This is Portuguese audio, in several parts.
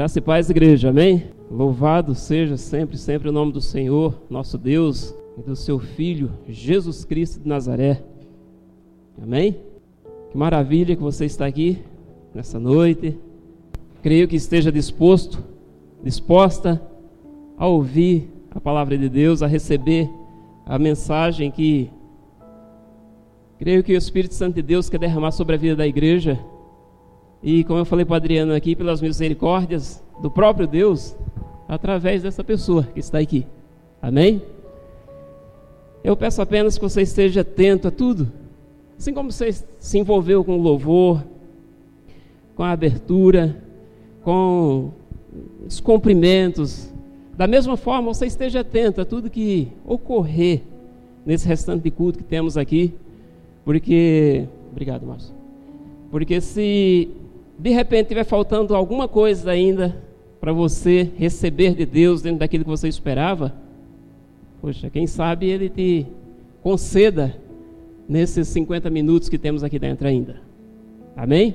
Graça e paz, igreja, amém? Louvado seja sempre, sempre o nome do Senhor, nosso Deus, e do seu Filho, Jesus Cristo de Nazaré. Amém? Que maravilha que você está aqui nessa noite. Creio que esteja disposto, disposta a ouvir a palavra de Deus, a receber a mensagem que creio que o Espírito Santo de Deus quer derramar sobre a vida da igreja e como eu falei para Adriano aqui, pelas misericórdias do próprio Deus, através dessa pessoa que está aqui. Amém? Eu peço apenas que você esteja atento a tudo. Assim como você se envolveu com o louvor, com a abertura, com os cumprimentos, da mesma forma você esteja atento a tudo que ocorrer nesse restante de culto que temos aqui, porque. Obrigado, Márcio. Porque se de repente estiver faltando alguma coisa ainda para você receber de Deus dentro daquilo que você esperava, poxa, quem sabe Ele te conceda nesses 50 minutos que temos aqui dentro ainda. Amém?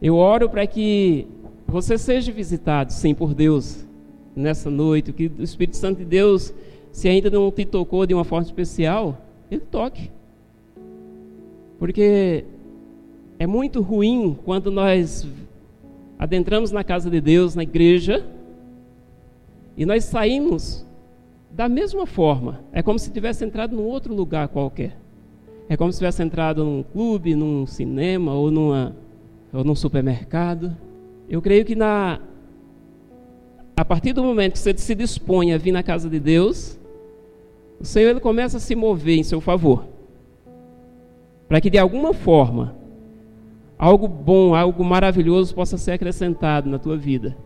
Eu oro para que você seja visitado, sim, por Deus nessa noite, que o Espírito Santo de Deus, se ainda não te tocou de uma forma especial, ele toque. Porque é muito ruim quando nós adentramos na casa de Deus, na igreja, e nós saímos da mesma forma. É como se tivesse entrado num outro lugar qualquer. É como se tivesse entrado num clube, num cinema ou, numa, ou num supermercado. Eu creio que na, a partir do momento que você se dispõe a vir na casa de Deus, o Senhor ele começa a se mover em seu favor. Para que de alguma forma algo bom, algo maravilhoso possa ser acrescentado na tua vida.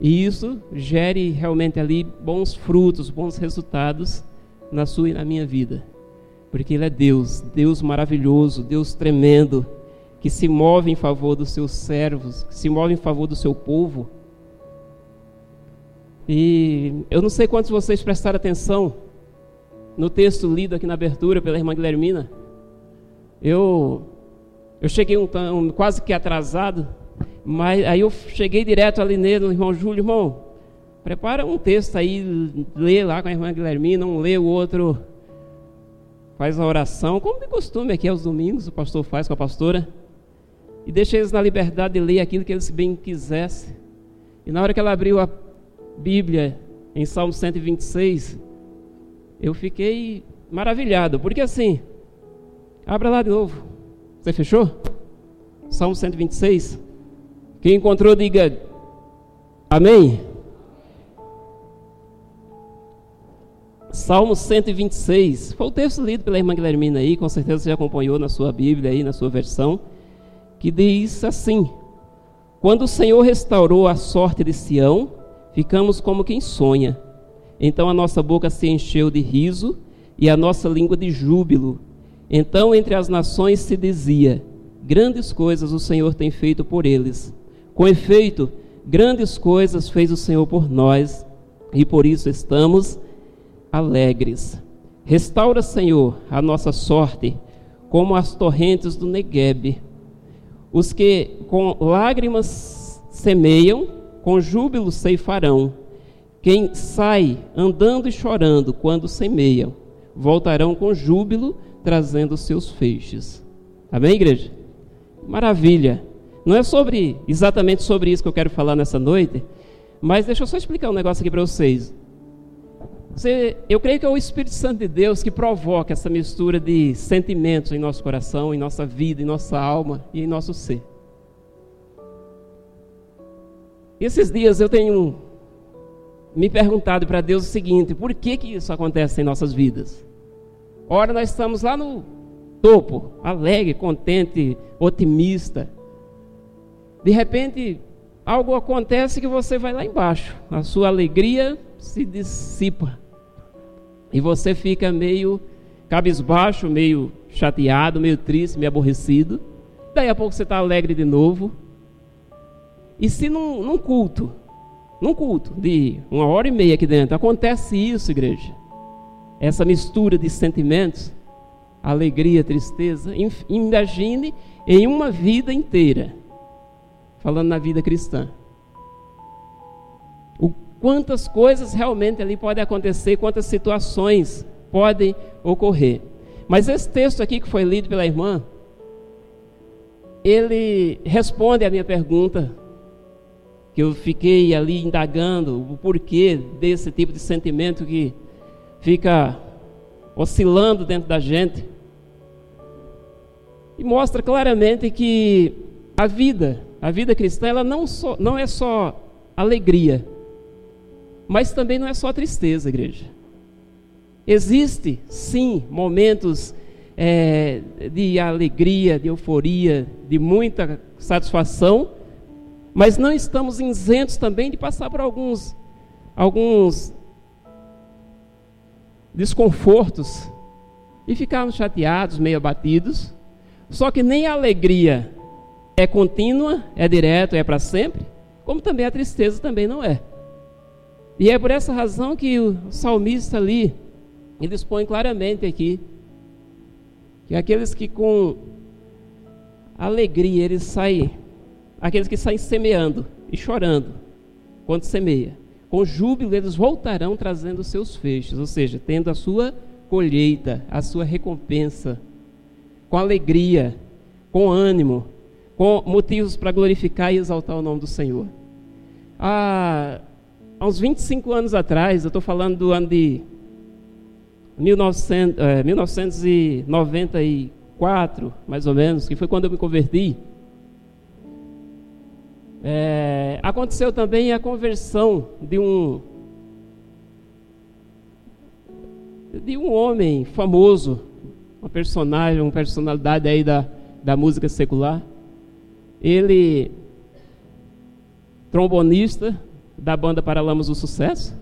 E isso gere realmente ali bons frutos, bons resultados na sua e na minha vida. Porque Ele é Deus, Deus maravilhoso, Deus tremendo, que se move em favor dos seus servos, que se move em favor do seu povo. E eu não sei quantos de vocês prestaram atenção no texto lido aqui na abertura pela irmã Guilhermina. Eu eu cheguei um, um, quase que atrasado, mas aí eu cheguei direto ali nele, irmão Júlio, irmão, prepara um texto aí, lê lá com a irmã Guilhermina, um lê o outro, faz a oração, como de costume aqui aos domingos, o pastor faz com a pastora, e deixa eles na liberdade de ler aquilo que eles bem quisessem. E na hora que ela abriu a Bíblia em Salmo 126, eu fiquei maravilhado, porque assim, abra lá de novo. Você fechou? Salmo 126. Quem encontrou, diga Amém. Salmo 126. Foi o texto lido pela irmã Guilhermina aí, com certeza você já acompanhou na sua Bíblia aí, na sua versão, que diz assim: Quando o Senhor restaurou a sorte de Sião, ficamos como quem sonha. Então a nossa boca se encheu de riso e a nossa língua de júbilo. Então entre as nações se dizia: Grandes coisas o Senhor tem feito por eles. Com efeito, grandes coisas fez o Senhor por nós, e por isso estamos alegres. Restaura, Senhor, a nossa sorte, como as torrentes do Negueb. Os que com lágrimas semeiam, com júbilo ceifarão. Quem sai andando e chorando quando semeiam, voltarão com júbilo trazendo seus feixes. Amém, igreja? Maravilha. Não é sobre exatamente sobre isso que eu quero falar nessa noite, mas deixa eu só explicar um negócio aqui para vocês. Você, eu creio que é o Espírito Santo de Deus que provoca essa mistura de sentimentos em nosso coração, em nossa vida, em nossa alma e em nosso ser. E esses dias eu tenho me perguntado para Deus o seguinte: por que, que isso acontece em nossas vidas? Ora, nós estamos lá no topo, alegre, contente, otimista. De repente, algo acontece que você vai lá embaixo. A sua alegria se dissipa. E você fica meio cabisbaixo, meio chateado, meio triste, meio aborrecido. Daí a pouco você está alegre de novo. E se num, num culto, num culto de uma hora e meia aqui dentro, acontece isso, igreja essa mistura de sentimentos, alegria, tristeza, imagine em uma vida inteira, falando na vida cristã. quantas coisas realmente ali podem acontecer, quantas situações podem ocorrer. Mas esse texto aqui que foi lido pela irmã, ele responde à minha pergunta, que eu fiquei ali indagando o porquê desse tipo de sentimento que fica oscilando dentro da gente. E mostra claramente que a vida, a vida cristã, ela não, só, não é só alegria, mas também não é só tristeza, igreja. Existe, sim, momentos é, de alegria, de euforia, de muita satisfação, mas não estamos isentos também de passar por alguns, alguns desconfortos e ficarmos chateados, meio abatidos. Só que nem a alegria é contínua, é direto, é para sempre, como também a tristeza também não é. E é por essa razão que o salmista ali, ele expõe claramente aqui que aqueles que com alegria eles saem, aqueles que saem semeando e chorando quando semeia, com júbilo eles voltarão trazendo seus feixes, ou seja, tendo a sua colheita, a sua recompensa, com alegria, com ânimo, com motivos para glorificar e exaltar o nome do Senhor. Há, há uns 25 anos atrás, eu estou falando do ano de 1900, é, 1994, mais ou menos, que foi quando eu me converti, é, aconteceu também a conversão de um de um homem famoso, uma personagem, uma personalidade aí da, da música secular. Ele trombonista da banda Paralamas do Sucesso.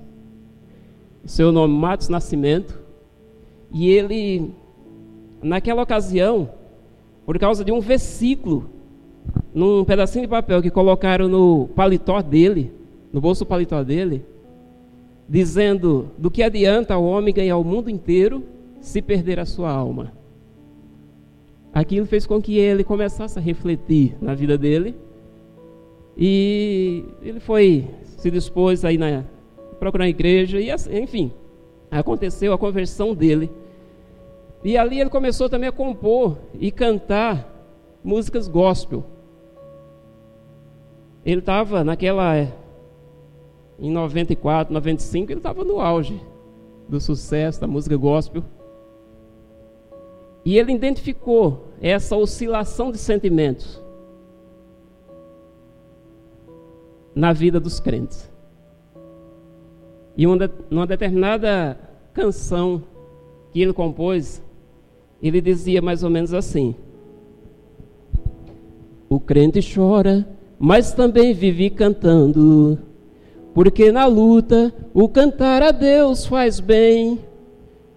Seu nome Matos Nascimento. E ele, naquela ocasião, por causa de um versículo, num pedacinho de papel que colocaram no paletó dele, no bolso paletó dele, dizendo: Do que adianta o homem ganhar o mundo inteiro se perder a sua alma? Aquilo fez com que ele começasse a refletir na vida dele. E ele foi, se dispôs aí na procurar a igreja, e assim, enfim, aconteceu a conversão dele. E ali ele começou também a compor e cantar músicas gospel. Ele estava naquela. Em 94, 95, ele estava no auge do sucesso da música gospel. E ele identificou essa oscilação de sentimentos na vida dos crentes. E uma, numa determinada canção que ele compôs, ele dizia mais ou menos assim: O crente chora, mas também vive cantando, porque na luta o cantar a Deus faz bem,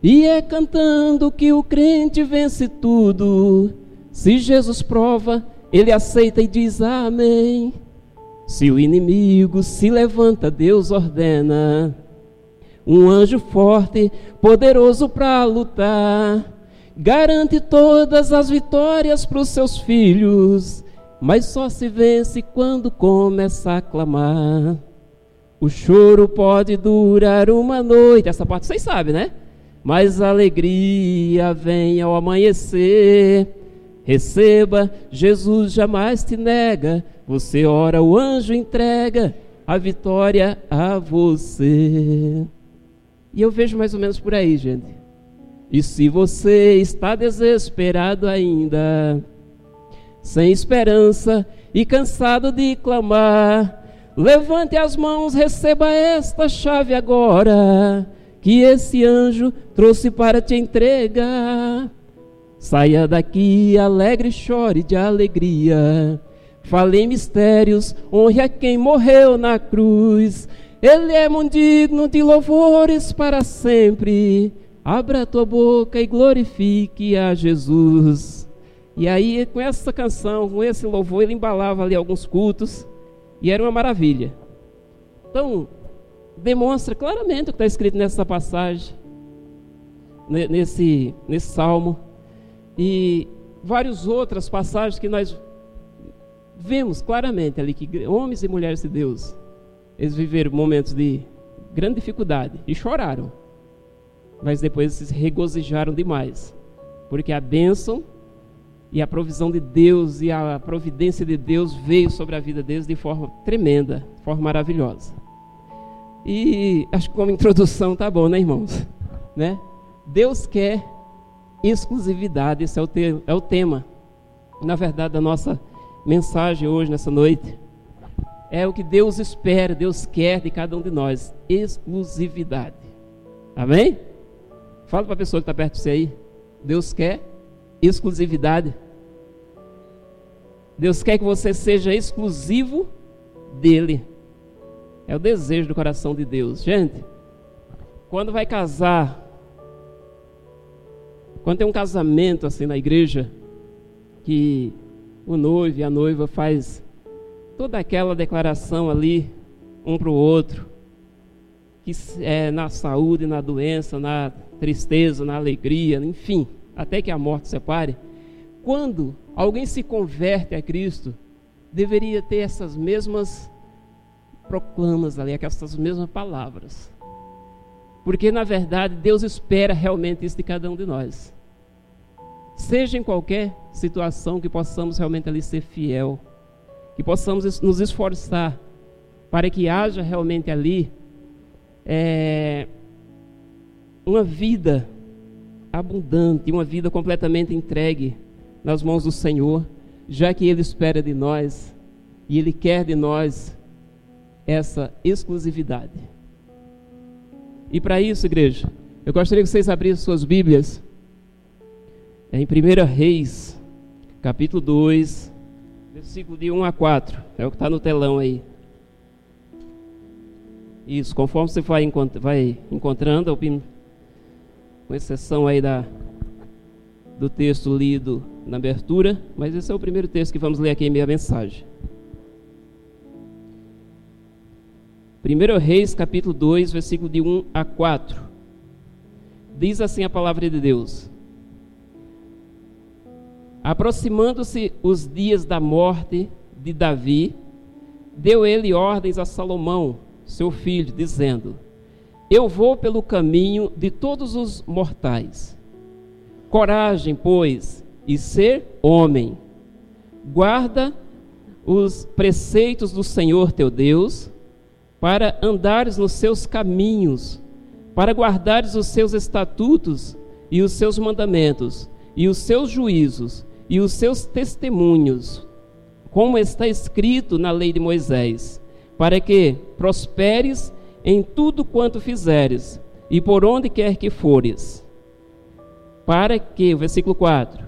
e é cantando que o crente vence tudo. Se Jesus prova, ele aceita e diz amém. Se o inimigo se levanta, Deus ordena um anjo forte, poderoso para lutar garante todas as vitórias para os seus filhos, mas só se vence quando começa a clamar. O choro pode durar uma noite, essa parte vocês sabem, né? Mas a alegria vem ao amanhecer. Receba, Jesus jamais te nega. Você ora, o anjo entrega a vitória a você. E eu vejo mais ou menos por aí, gente. E se você está desesperado ainda, sem esperança e cansado de clamar, levante as mãos, receba esta chave agora, que esse anjo trouxe para te entregar. Saia daqui alegre, chore de alegria. Fale em mistérios, honre a quem morreu na cruz. Ele é muito digno de louvores para sempre. Abra tua boca e glorifique a Jesus. E aí, com essa canção, com esse louvor, ele embalava ali alguns cultos e era uma maravilha. Então, demonstra claramente o que está escrito nessa passagem, nesse, nesse salmo, e várias outras passagens que nós vemos claramente ali que homens e mulheres de Deus, eles viveram momentos de grande dificuldade e choraram. Mas depois se regozijaram demais, porque a bênção e a provisão de Deus e a providência de Deus veio sobre a vida deles de forma tremenda, de forma maravilhosa. E acho que como introdução tá bom, né, irmãos? Né? Deus quer exclusividade, esse é o, te é o tema, na verdade, da nossa mensagem hoje, nessa noite. É o que Deus espera, Deus quer de cada um de nós: exclusividade. Amém? Fala para a pessoa que está perto de você aí. Deus quer exclusividade. Deus quer que você seja exclusivo dele. É o desejo do coração de Deus. Gente, quando vai casar, quando tem um casamento assim na igreja, que o noivo e a noiva faz toda aquela declaração ali um para o outro, que é na saúde, na doença, na tristeza, na alegria, enfim, até que a morte separe. Quando alguém se converte a Cristo, deveria ter essas mesmas proclamas ali, essas mesmas palavras. Porque na verdade Deus espera realmente isso de cada um de nós. Seja em qualquer situação que possamos realmente ali ser fiel, que possamos nos esforçar para que haja realmente ali é, uma vida abundante, uma vida completamente entregue nas mãos do Senhor, já que Ele espera de nós e Ele quer de nós essa exclusividade. E para isso, igreja, eu gostaria que vocês abrissem suas Bíblias em 1 Reis, capítulo 2, versículo de 1 a 4. É o que está no telão aí. Isso, conforme você vai, vai encontrando, com exceção aí da, do texto lido na abertura, mas esse é o primeiro texto que vamos ler aqui em minha mensagem. 1 Reis, capítulo 2, versículo de 1 a 4. Diz assim a palavra de Deus: Aproximando-se os dias da morte de Davi, deu ele ordens a Salomão, seu filho, dizendo: Eu vou pelo caminho de todos os mortais. Coragem, pois, e ser homem. Guarda os preceitos do Senhor teu Deus, para andares nos seus caminhos, para guardares os seus estatutos e os seus mandamentos, e os seus juízos, e os seus testemunhos, como está escrito na lei de Moisés, para que prosperes em tudo quanto fizeres, e por onde quer que fores. Para que, versículo 4,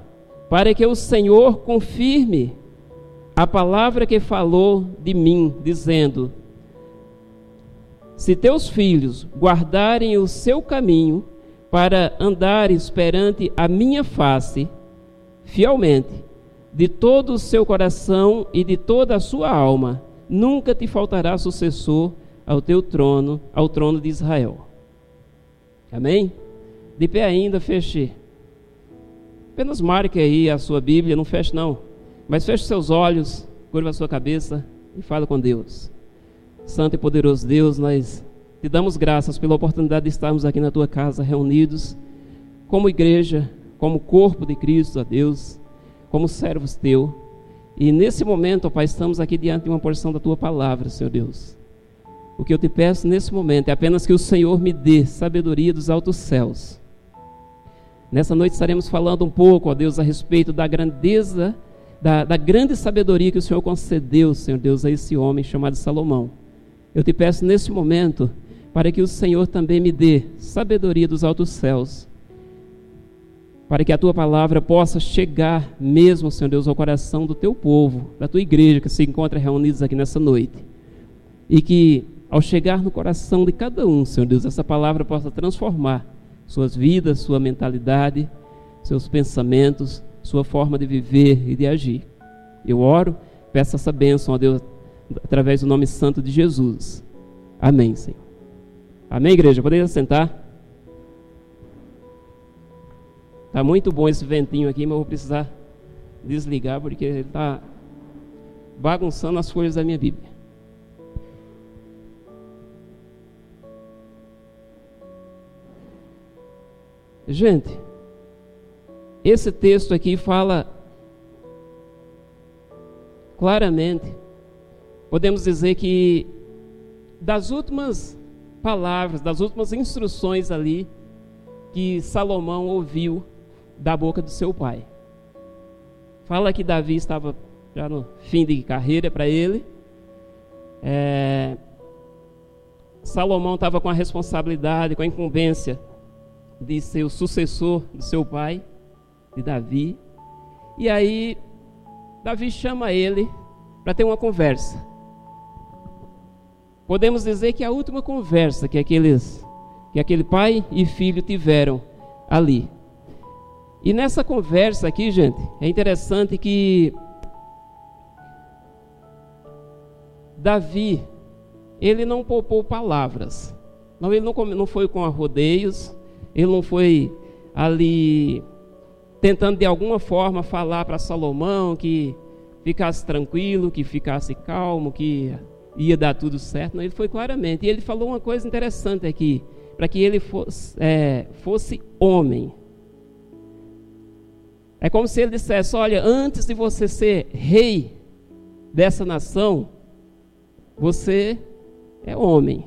para que o Senhor confirme a palavra que falou de mim, dizendo: Se teus filhos guardarem o seu caminho para andares perante a minha face, fielmente, de todo o seu coração e de toda a sua alma, nunca te faltará sucessor ao teu trono, ao trono de Israel. Amém? De pé ainda, feche. Apenas marque aí a sua Bíblia, não feche não. Mas feche seus olhos, curva a sua cabeça e fala com Deus. Santo e poderoso Deus, nós te damos graças pela oportunidade de estarmos aqui na tua casa reunidos como igreja, como corpo de Cristo, a Deus, como servos teu. E nesse momento, ó Pai, estamos aqui diante de uma porção da tua palavra, Senhor Deus. O que eu te peço nesse momento é apenas que o Senhor me dê sabedoria dos altos céus. Nessa noite estaremos falando um pouco, ó Deus, a respeito da grandeza, da, da grande sabedoria que o Senhor concedeu, Senhor Deus, a esse homem chamado Salomão. Eu te peço nesse momento para que o Senhor também me dê sabedoria dos altos céus para que a tua palavra possa chegar mesmo, Senhor Deus, ao coração do teu povo, da tua igreja que se encontra reunidos aqui nessa noite. E que ao chegar no coração de cada um, Senhor Deus, essa palavra possa transformar suas vidas, sua mentalidade, seus pensamentos, sua forma de viver e de agir. Eu oro, peço essa bênção a Deus através do nome santo de Jesus. Amém, Senhor. Amém, igreja? Poderia sentar? Tá muito bom esse ventinho aqui, mas eu vou precisar desligar porque ele está bagunçando as folhas da minha Bíblia. Gente, esse texto aqui fala claramente, podemos dizer que das últimas palavras, das últimas instruções ali que Salomão ouviu da boca do seu pai. Fala que Davi estava já no fim de carreira para ele. É, Salomão estava com a responsabilidade, com a incumbência de ser o sucessor do seu pai, de Davi. E aí, Davi chama ele para ter uma conversa. Podemos dizer que a última conversa que aqueles que aquele pai e filho tiveram ali. E nessa conversa aqui, gente, é interessante que Davi, ele não poupou palavras. Não, ele não, não foi com rodeios, ele não foi ali tentando de alguma forma falar para Salomão que ficasse tranquilo, que ficasse calmo, que ia dar tudo certo. Não, ele foi claramente. E ele falou uma coisa interessante aqui, para que ele fosse, é, fosse homem. É como se ele dissesse: Olha, antes de você ser rei dessa nação, você é homem.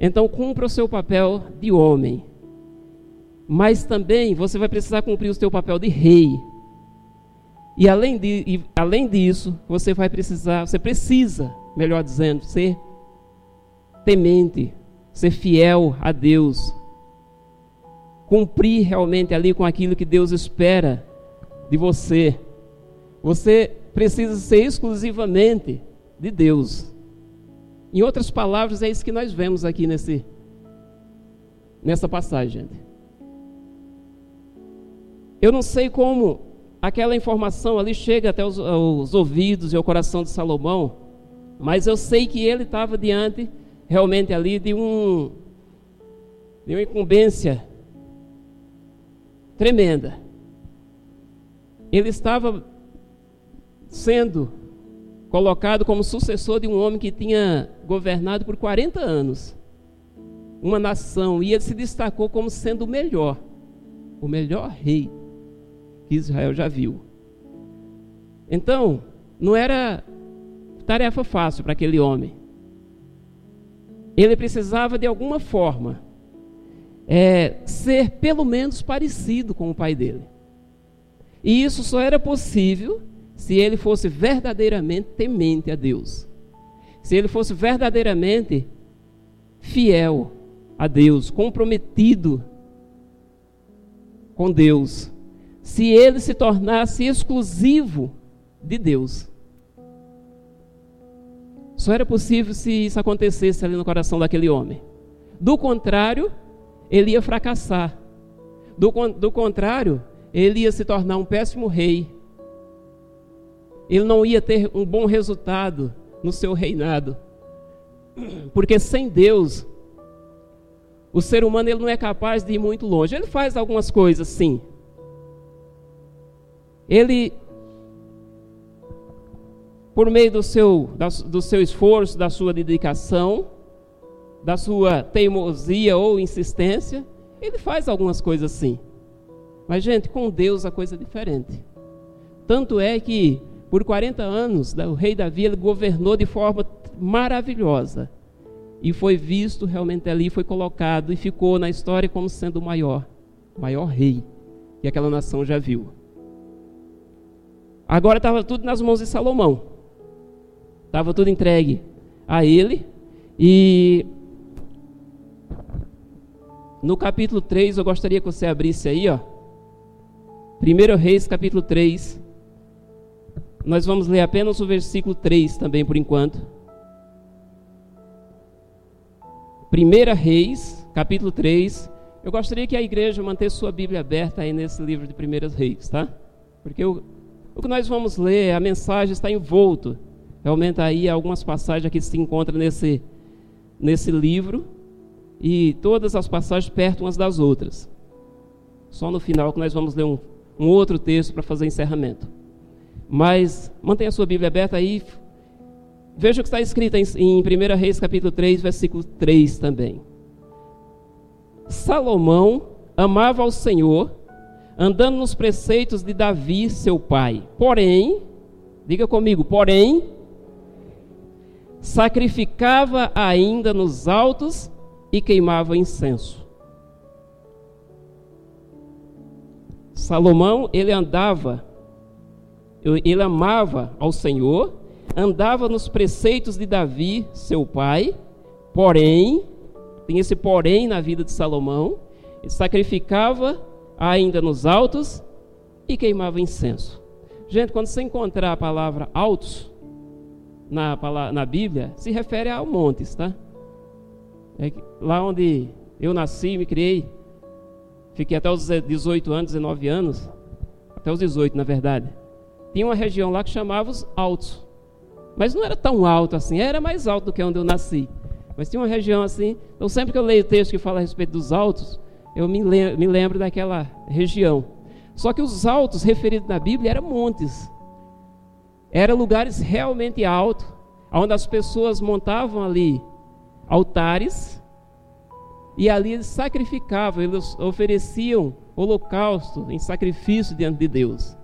Então cumpra o seu papel de homem. Mas também você vai precisar cumprir o seu papel de rei. E além, de, e além disso, você vai precisar, você precisa, melhor dizendo, ser temente, ser fiel a Deus. Cumprir realmente ali com aquilo que Deus espera de você. Você precisa ser exclusivamente de Deus. Em outras palavras, é isso que nós vemos aqui nesse, nessa passagem. Eu não sei como aquela informação ali chega até os, os ouvidos e o coração de Salomão, mas eu sei que ele estava diante realmente ali de um de uma incumbência tremenda. Ele estava sendo colocado como sucessor de um homem que tinha governado por 40 anos uma nação e ele se destacou como sendo o melhor, o melhor rei que Israel já viu. Então, não era tarefa fácil para aquele homem. Ele precisava de alguma forma é, ser pelo menos parecido com o pai dele. E isso só era possível se ele fosse verdadeiramente temente a Deus, se ele fosse verdadeiramente fiel a Deus, comprometido com Deus, se ele se tornasse exclusivo de Deus. Só era possível se isso acontecesse ali no coração daquele homem. Do contrário, ele ia fracassar. Do, do contrário, ele ia se tornar um péssimo rei ele não ia ter um bom resultado no seu reinado. Porque sem Deus, o ser humano ele não é capaz de ir muito longe. Ele faz algumas coisas, sim. Ele, por meio do seu, do seu esforço, da sua dedicação, da sua teimosia ou insistência, ele faz algumas coisas sim. Mas, gente, com Deus a coisa é diferente. Tanto é que por 40 anos, o rei Davi governou de forma maravilhosa. E foi visto realmente ali, foi colocado e ficou na história como sendo o maior, maior rei que aquela nação já viu. Agora estava tudo nas mãos de Salomão. Estava tudo entregue a ele. E no capítulo 3, eu gostaria que você abrisse aí, ó. 1 Reis, capítulo 3. Nós vamos ler apenas o versículo 3 também por enquanto. 1 Reis, capítulo 3. Eu gostaria que a igreja mantesse sua Bíblia aberta aí nesse livro de 1 Reis, tá? Porque o, o que nós vamos ler, a mensagem está envolto. Realmente aí algumas passagens que se encontram nesse, nesse livro e todas as passagens perto umas das outras. Só no final que nós vamos ler um, um outro texto para fazer encerramento. Mas mantenha a sua Bíblia aberta aí. Veja o que está escrito em, em 1 Reis capítulo 3, versículo 3 também. Salomão amava ao Senhor, andando nos preceitos de Davi, seu pai. Porém, diga comigo, porém, sacrificava ainda nos altos e queimava incenso. Salomão, ele andava, ele amava ao Senhor, andava nos preceitos de Davi, seu pai, porém, tem esse porém na vida de Salomão, ele sacrificava ainda nos altos e queimava incenso. Gente, quando você encontrar a palavra altos na, na Bíblia, se refere a montes, tá? É lá onde eu nasci, me criei, fiquei até os 18 anos, 19 anos, até os 18 na verdade. Tinha uma região lá que chamava os altos. Mas não era tão alto assim, era mais alto do que onde eu nasci. Mas tinha uma região assim. Então, sempre que eu leio texto que fala a respeito dos altos, eu me lembro, me lembro daquela região. Só que os altos referidos na Bíblia eram montes. Eram lugares realmente altos, onde as pessoas montavam ali altares e ali eles sacrificavam, eles ofereciam holocausto em sacrifício diante de Deus.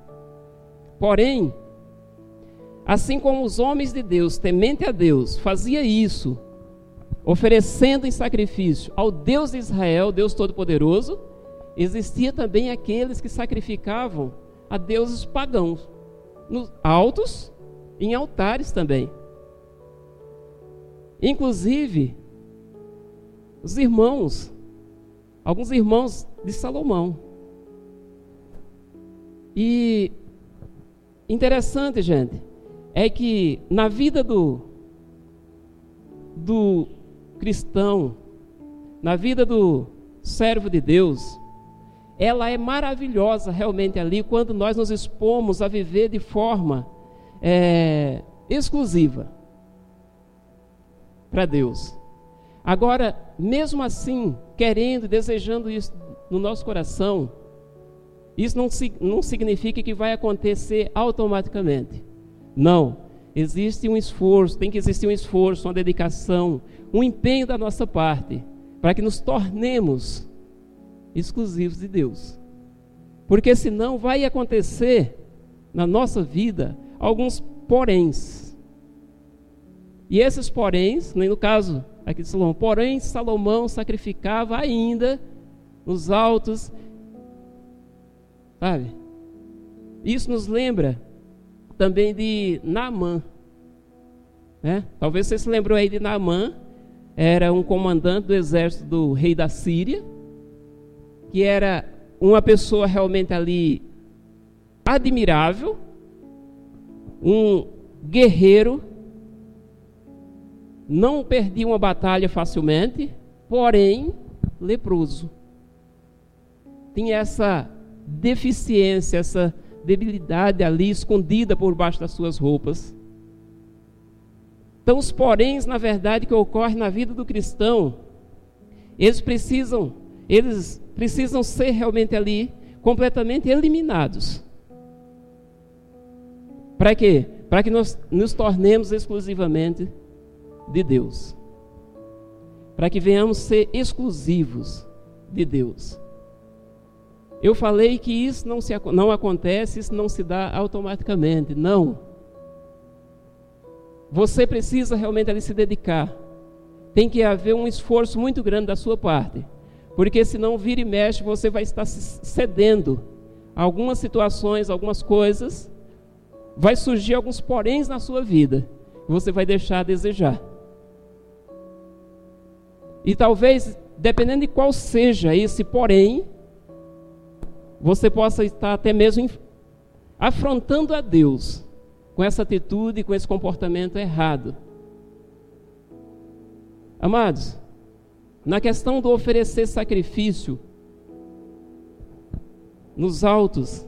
Porém, assim como os homens de Deus, temente a Deus, fazia isso, oferecendo em sacrifício ao Deus de Israel, Deus Todo-Poderoso, existia também aqueles que sacrificavam a deuses pagãos, nos altos em altares também. Inclusive, os irmãos, alguns irmãos de Salomão. E interessante, gente, é que na vida do, do cristão, na vida do servo de Deus, ela é maravilhosa realmente ali quando nós nos expomos a viver de forma é, exclusiva para Deus. Agora, mesmo assim, querendo, desejando isso no nosso coração, isso não, não significa que vai acontecer automaticamente. Não. Existe um esforço, tem que existir um esforço, uma dedicação, um empenho da nossa parte, para que nos tornemos exclusivos de Deus. Porque senão vai acontecer na nossa vida alguns poréns. E esses poréns, no caso aqui de Salomão, porém Salomão sacrificava ainda nos altos, sabe? Isso nos lembra também de Naamã. Né? Talvez você se lembrou aí de Naamã, era um comandante do exército do rei da Síria, que era uma pessoa realmente ali admirável, um guerreiro, não perdia uma batalha facilmente, porém leproso. Tinha essa deficiência, essa debilidade ali escondida por baixo das suas roupas. Então, os poréns, na verdade, que ocorrem na vida do cristão, eles precisam, eles precisam ser realmente ali completamente eliminados. Para quê? Para que nós nos tornemos exclusivamente de Deus. Para que venhamos ser exclusivos de Deus. Eu falei que isso não, se, não acontece, isso não se dá automaticamente. Não. Você precisa realmente ali se dedicar. Tem que haver um esforço muito grande da sua parte. Porque senão vira e mexe, você vai estar cedendo a algumas situações, algumas coisas. Vai surgir alguns poréns na sua vida. Você vai deixar a desejar. E talvez, dependendo de qual seja esse porém, você possa estar até mesmo afrontando a Deus com essa atitude, com esse comportamento errado. Amados, na questão do oferecer sacrifício nos altos,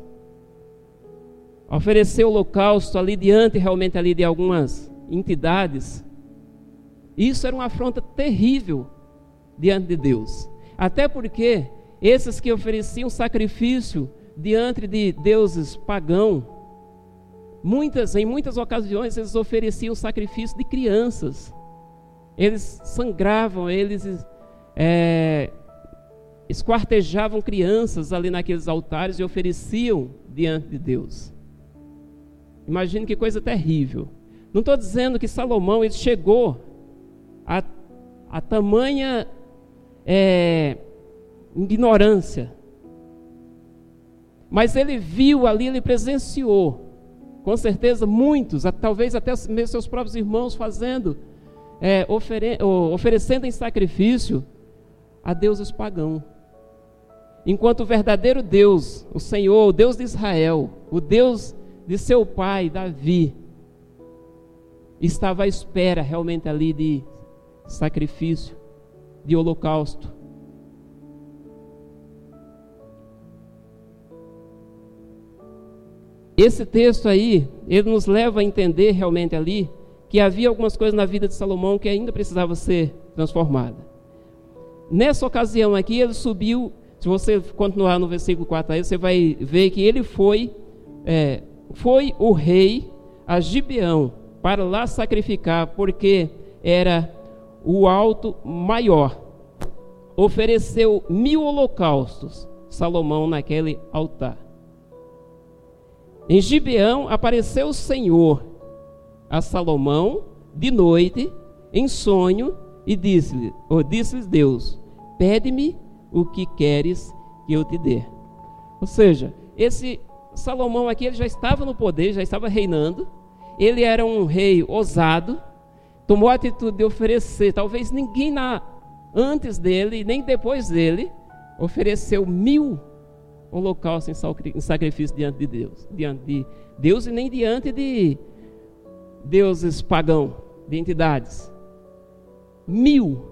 oferecer holocausto ali diante realmente ali de algumas entidades, isso era uma afronta terrível diante de Deus. Até porque esses que ofereciam sacrifício diante de deuses pagãos, muitas, em muitas ocasiões eles ofereciam sacrifício de crianças. Eles sangravam, eles é, esquartejavam crianças ali naqueles altares e ofereciam diante de Deus. Imagine que coisa terrível. Não estou dizendo que Salomão ele chegou a, a tamanha é, ignorância. Mas ele viu ali, ele presenciou, com certeza muitos, talvez até seus próprios irmãos fazendo, é, ofere, oferecendo em sacrifício a deuses pagãos. Enquanto o verdadeiro Deus, o Senhor, o Deus de Israel, o Deus de seu pai, Davi, estava à espera realmente ali de sacrifício, de holocausto. Esse texto aí, ele nos leva a entender realmente ali que havia algumas coisas na vida de Salomão que ainda precisava ser transformada. Nessa ocasião aqui, ele subiu, se você continuar no versículo 4 aí, você vai ver que ele foi, é, foi o rei a Gibeão para lá sacrificar, porque era o alto maior. Ofereceu mil holocaustos, Salomão, naquele altar. Em Gibeão apareceu o Senhor a Salomão de noite, em sonho, e disse-lhe, ou disse-lhe Deus: Pede-me o que queres que eu te dê. Ou seja, esse Salomão aqui ele já estava no poder, já estava reinando. Ele era um rei ousado, tomou a atitude de oferecer. Talvez ninguém na, antes dele, nem depois dele, ofereceu mil holocaustos em sacrifício diante de Deus, diante de Deus e nem diante de deuses pagãos, de entidades. Mil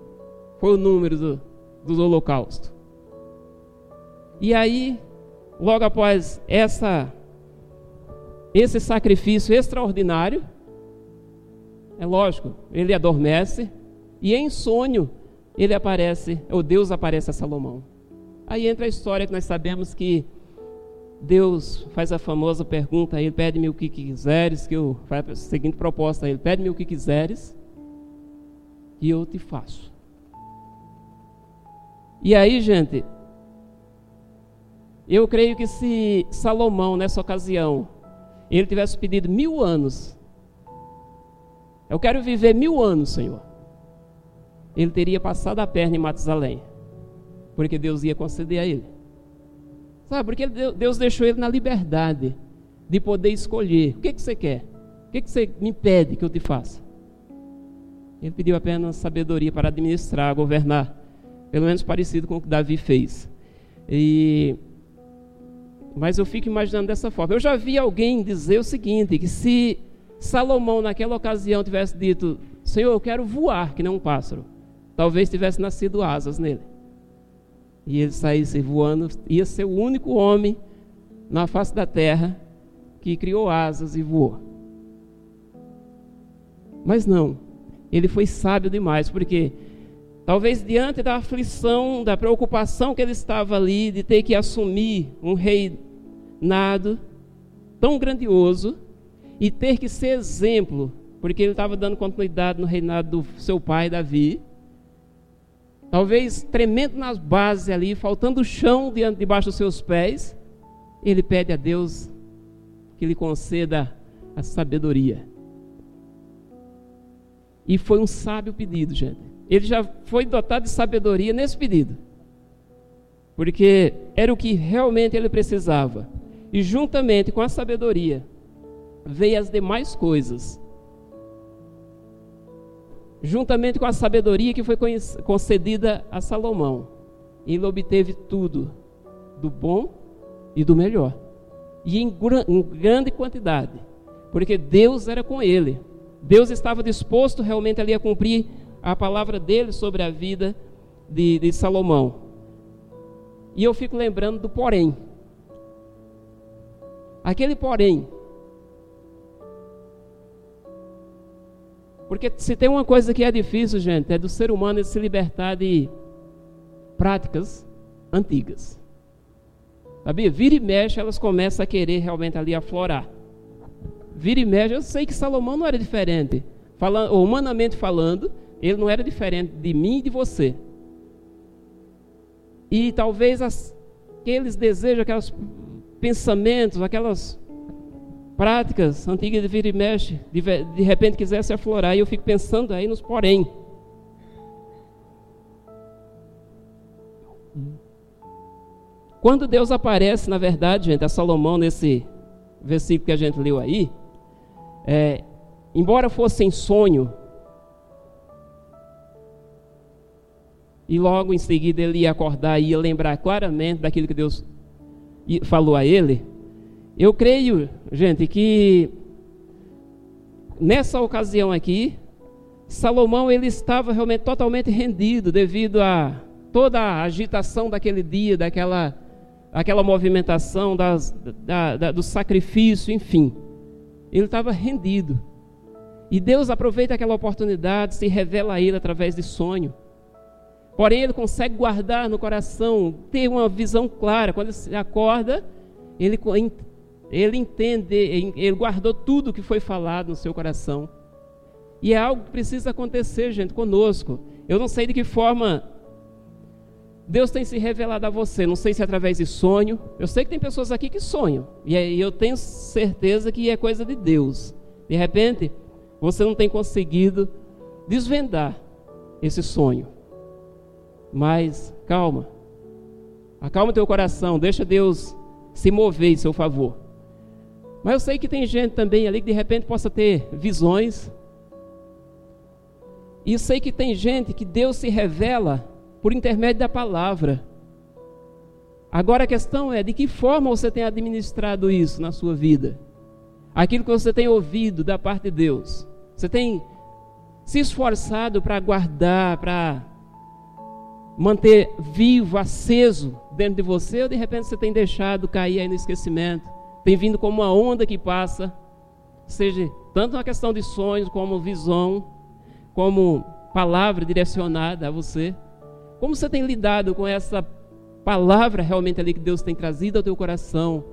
foi o número do, dos holocaustos. E aí, logo após essa, esse sacrifício extraordinário, é lógico, ele adormece e em sonho ele aparece, ou Deus aparece a Salomão. Aí entra a história que nós sabemos que Deus faz a famosa pergunta a ele, pede-me o que quiseres, que eu faço a seguinte proposta a ele, pede-me o que quiseres, e eu te faço. E aí, gente, eu creio que se Salomão, nessa ocasião, ele tivesse pedido mil anos, eu quero viver mil anos, Senhor, ele teria passado a perna em Matusalém, porque Deus ia conceder a ele. Sabe, porque Deus deixou ele na liberdade de poder escolher. O que, que você quer? O que, que você me pede que eu te faça? Ele pediu apenas sabedoria para administrar, governar. Pelo menos parecido com o que Davi fez. E... Mas eu fico imaginando dessa forma. Eu já vi alguém dizer o seguinte: que se Salomão naquela ocasião tivesse dito, Senhor, eu quero voar que nem um pássaro, talvez tivesse nascido asas nele e ele saísse voando, ia ser o único homem na face da terra que criou asas e voou. Mas não, ele foi sábio demais, porque talvez diante da aflição, da preocupação que ele estava ali de ter que assumir um reinado tão grandioso e ter que ser exemplo, porque ele estava dando continuidade no reinado do seu pai Davi, talvez tremendo nas bases ali, faltando chão diante, debaixo dos seus pés, ele pede a Deus que lhe conceda a sabedoria. E foi um sábio pedido, gente. Ele já foi dotado de sabedoria nesse pedido. Porque era o que realmente ele precisava. E juntamente com a sabedoria, veio as demais coisas juntamente com a sabedoria que foi concedida a Salomão. Ele obteve tudo, do bom e do melhor, e em, em grande quantidade, porque Deus era com ele. Deus estava disposto realmente ali a cumprir a palavra dele sobre a vida de, de Salomão. E eu fico lembrando do porém. Aquele porém Porque se tem uma coisa que é difícil, gente, é do ser humano se libertar de práticas antigas. Sabia? Vira e mexe, elas começam a querer realmente ali aflorar. Vira e mexe, eu sei que Salomão não era diferente. Falando, humanamente falando, ele não era diferente de mim e de você. E talvez as, aqueles desejos, aqueles pensamentos, aquelas práticas antigas de vira e mexe, de, de repente quisesse aflorar. E eu fico pensando aí nos porém. Quando Deus aparece, na verdade, gente, a Salomão, nesse versículo que a gente leu aí, é, embora fosse em sonho, e logo em seguida ele ia acordar e ia lembrar claramente daquilo que Deus falou a ele, eu creio, gente, que nessa ocasião aqui, Salomão ele estava realmente totalmente rendido devido a toda a agitação daquele dia, daquela aquela movimentação das, da, da, do sacrifício, enfim. Ele estava rendido. E Deus aproveita aquela oportunidade, se revela a ele através de sonho. Porém, ele consegue guardar no coração, ter uma visão clara. Quando ele acorda, ele, ele entende, ele guardou tudo que foi falado no seu coração. E é algo que precisa acontecer, gente, conosco. Eu não sei de que forma Deus tem se revelado a você. Não sei se é através de sonho. Eu sei que tem pessoas aqui que sonham. E eu tenho certeza que é coisa de Deus. De repente, você não tem conseguido desvendar esse sonho. Mas calma. Acalma teu coração, deixa Deus se mover em seu favor. Mas eu sei que tem gente também ali que de repente possa ter visões. E eu sei que tem gente que Deus se revela por intermédio da palavra. Agora a questão é de que forma você tem administrado isso na sua vida? Aquilo que você tem ouvido da parte de Deus. Você tem se esforçado para guardar, para manter vivo, aceso dentro de você, ou de repente você tem deixado cair aí no esquecimento, tem vindo como uma onda que passa, seja tanto na questão de sonhos, como visão, como palavra direcionada a você. Como você tem lidado com essa palavra realmente ali que Deus tem trazido ao teu coração,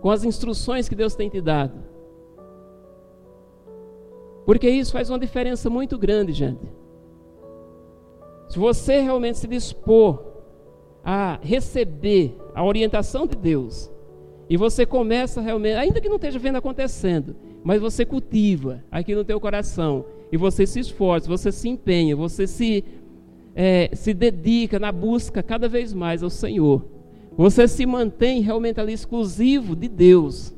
com as instruções que Deus tem te dado? Porque isso faz uma diferença muito grande, gente. Se você realmente se dispor a receber a orientação de Deus, e você começa realmente, ainda que não esteja vendo acontecendo, mas você cultiva aqui no teu coração, e você se esforça, você se empenha, você se, é, se dedica na busca cada vez mais ao Senhor. Você se mantém realmente ali exclusivo de Deus.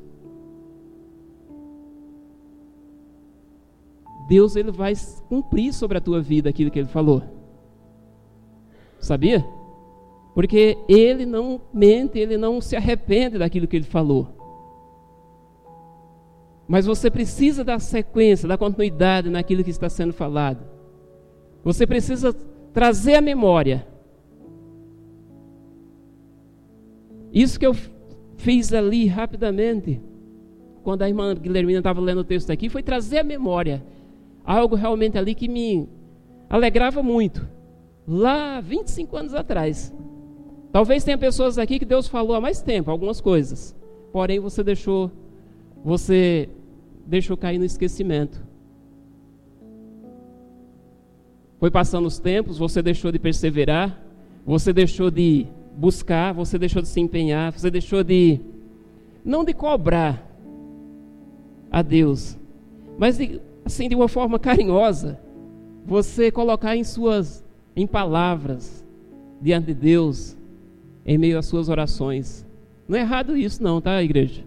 Deus ele vai cumprir sobre a tua vida aquilo que ele falou. Sabia? Porque ele não mente, ele não se arrepende daquilo que ele falou. Mas você precisa da sequência, da continuidade naquilo que está sendo falado. Você precisa trazer a memória. Isso que eu fiz ali rapidamente, quando a irmã Guilhermina estava lendo o texto aqui, foi trazer a memória. Algo realmente ali que me alegrava muito lá 25 anos atrás. Talvez tenha pessoas aqui que Deus falou há mais tempo algumas coisas, porém você deixou você deixou cair no esquecimento. Foi passando os tempos, você deixou de perseverar, você deixou de buscar, você deixou de se empenhar, você deixou de não de cobrar a Deus, mas de, assim de uma forma carinhosa, você colocar em suas em palavras diante de Deus em meio às suas orações. Não é errado isso não, tá, igreja?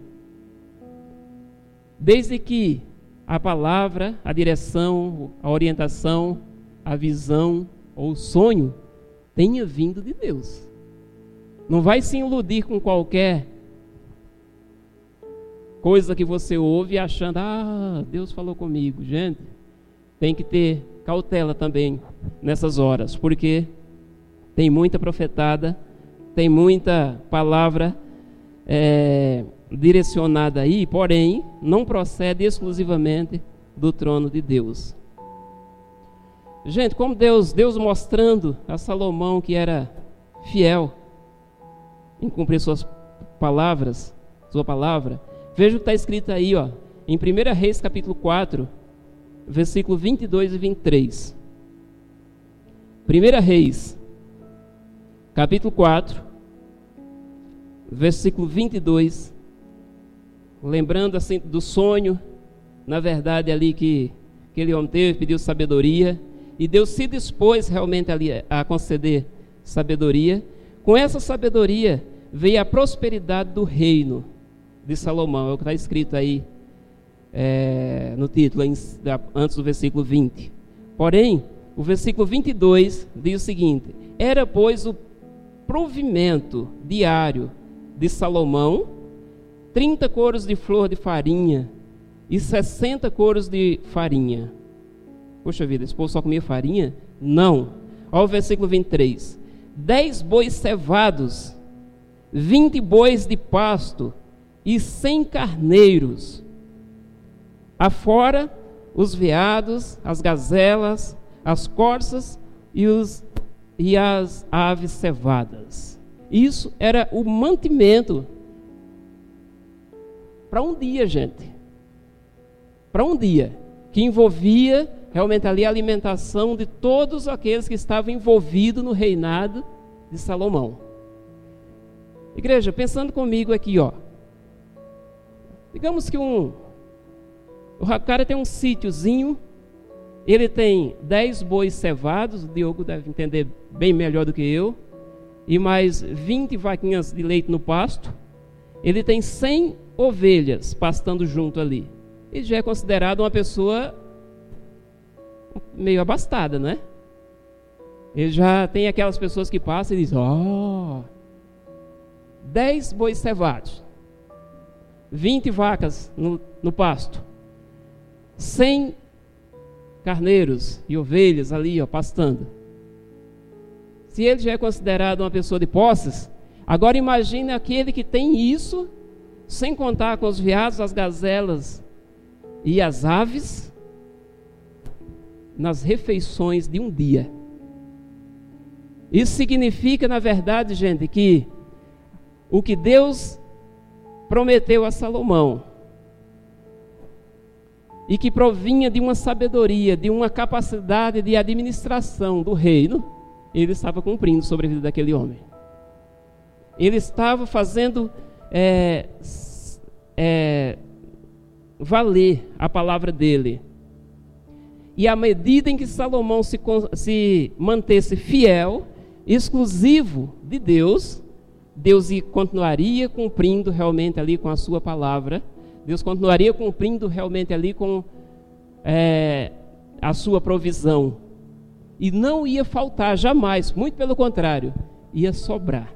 Desde que a palavra, a direção, a orientação, a visão ou o sonho tenha vindo de Deus. Não vai se iludir com qualquer coisa que você ouve achando, ah, Deus falou comigo. Gente, tem que ter cautela também nessas horas, porque tem muita profetada, tem muita palavra é, direcionada aí, porém não procede exclusivamente do trono de Deus. Gente, como Deus, Deus mostrando a Salomão que era fiel em cumprir suas palavras, sua palavra. Veja o que está escrito aí, ó, em 1 Reis capítulo 4, versículo 22 e 23. 1 Reis, capítulo 4, versículo 22. Lembrando assim do sonho, na verdade, ali que aquele homem teve, pediu sabedoria, e Deus se dispôs realmente ali a conceder sabedoria. Com essa sabedoria veio a prosperidade do reino de Salomão, é o que está escrito aí é, no título, antes do versículo 20. Porém, o versículo 22 diz o seguinte: Era, pois, o provimento diário de Salomão 30 coros de flor de farinha e 60 coros de farinha. Poxa vida, esse povo só comia farinha? Não. Olha o versículo 23. 10 bois cevados, 20 bois de pasto e 100 carneiros. Afora os veados, as gazelas, as corças e, os, e as aves cevadas. Isso era o mantimento para um dia, gente. Para um dia. Que envolvia realmente ali a alimentação de todos aqueles que estavam envolvidos no reinado de Salomão. Igreja, pensando comigo aqui, ó. Digamos que um. O cara tem um sítiozinho, ele tem 10 bois cevados, o Diogo deve entender bem melhor do que eu, e mais 20 vaquinhas de leite no pasto. Ele tem 100 ovelhas pastando junto ali. Ele já é considerado uma pessoa meio abastada, não é? Ele já tem aquelas pessoas que passam e dizem: Ó, oh, 10 bois cevados, 20 vacas no, no pasto, 100 carneiros e ovelhas ali, ó, pastando. Se ele já é considerado uma pessoa de posses, agora imagine aquele que tem isso sem contar com os veados, as gazelas e as aves, nas refeições de um dia. Isso significa, na verdade, gente, que o que Deus prometeu a Salomão e que provinha de uma sabedoria, de uma capacidade de administração do reino, ele estava cumprindo sobre a vida daquele homem. Ele estava fazendo é, é, valer a palavra dele. E à medida em que Salomão se, se mantesse fiel, exclusivo de Deus, Deus continuaria cumprindo realmente ali com a sua palavra, Deus continuaria cumprindo realmente ali com é, a sua provisão. E não ia faltar jamais, muito pelo contrário, ia sobrar.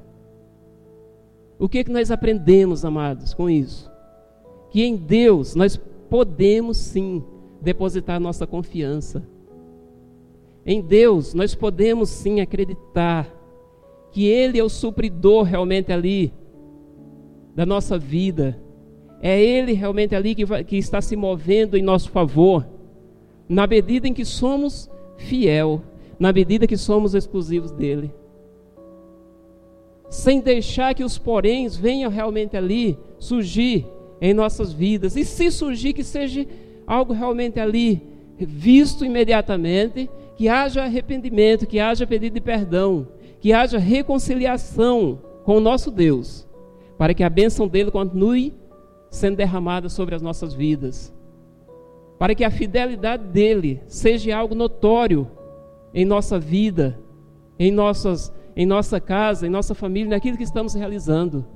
O que, que nós aprendemos, amados, com isso? Que em Deus nós podemos sim depositar nossa confiança. Em Deus nós podemos sim acreditar que Ele é o supridor realmente ali da nossa vida. É Ele realmente ali que, vai, que está se movendo em nosso favor, na medida em que somos fiel, na medida que somos exclusivos dele sem deixar que os poréns venham realmente ali surgir em nossas vidas. E se surgir, que seja algo realmente ali visto imediatamente, que haja arrependimento, que haja pedido de perdão, que haja reconciliação com o nosso Deus, para que a bênção dele continue sendo derramada sobre as nossas vidas, para que a fidelidade dele seja algo notório em nossa vida, em nossas em nossa casa, em nossa família, naquilo que estamos realizando.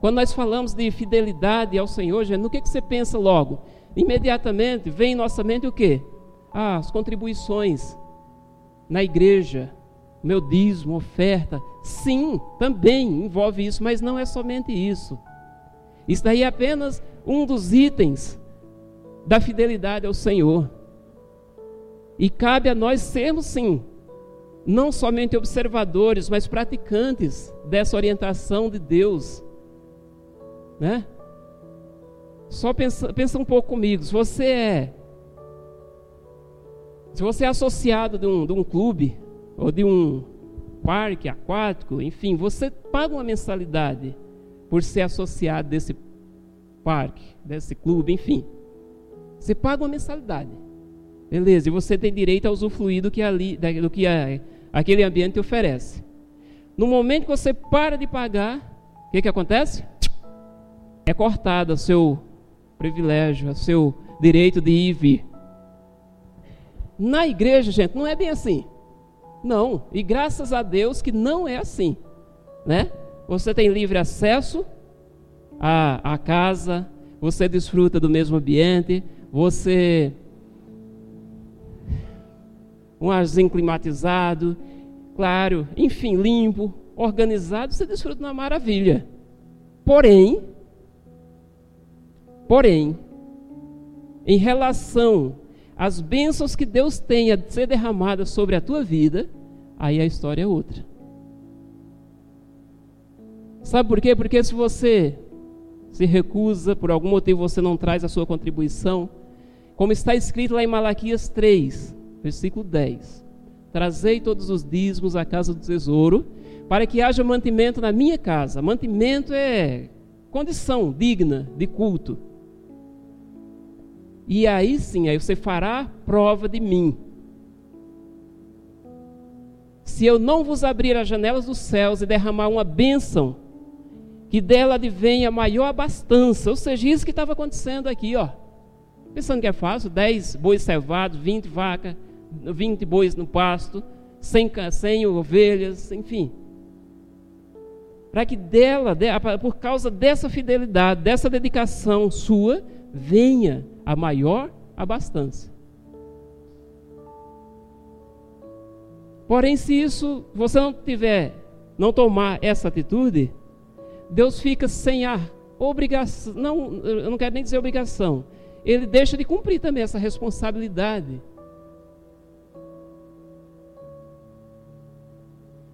Quando nós falamos de fidelidade ao Senhor, gente, no que, que você pensa logo? Imediatamente vem em nossa mente o quê? Ah, as contribuições na igreja, meu dízimo, oferta. Sim, também envolve isso, mas não é somente isso. Isso daí é apenas um dos itens da fidelidade ao Senhor. E cabe a nós sermos, sim, não somente observadores, mas praticantes dessa orientação de Deus. Né? Só pensa, pensa um pouco comigo. Se você é. Se você é associado de um, de um clube, ou de um parque aquático, enfim, você paga uma mensalidade por ser associado desse parque, desse clube, enfim. Você paga uma mensalidade. Beleza, e você tem direito a usufruir do que, ali, do que a, aquele ambiente oferece. no momento que você para de pagar, o que, que acontece? É cortado o seu privilégio, o seu direito de ir e vir. Na igreja, gente, não é bem assim. Não, e graças a Deus que não é assim, né? Você tem livre acesso à, à casa, você desfruta do mesmo ambiente, você um arzinho climatizado, claro, enfim, limpo, organizado, você desfruta de uma maravilha. Porém, porém, em relação às bênçãos que Deus tem a ser derramadas sobre a tua vida, aí a história é outra. Sabe por quê? Porque se você se recusa, por algum motivo você não traz a sua contribuição, como está escrito lá em Malaquias 3, versículo 10: Trazei todos os dízimos à casa do tesouro, para que haja mantimento na minha casa. Mantimento é condição digna de culto. E aí sim, aí você fará prova de mim. Se eu não vos abrir as janelas dos céus e derramar uma bênção, que dela advém a maior abastança. Ou seja, isso que estava acontecendo aqui, ó. Pensando que é fácil, 10 bois cevados, 20 vacas, 20 bois no pasto, 100, 100 ovelhas, enfim. Para que dela, por causa dessa fidelidade, dessa dedicação sua, venha a maior abastança. Porém, se isso você não tiver, não tomar essa atitude, Deus fica sem a obrigação, não, eu não quero nem dizer obrigação, ele deixa de cumprir também essa responsabilidade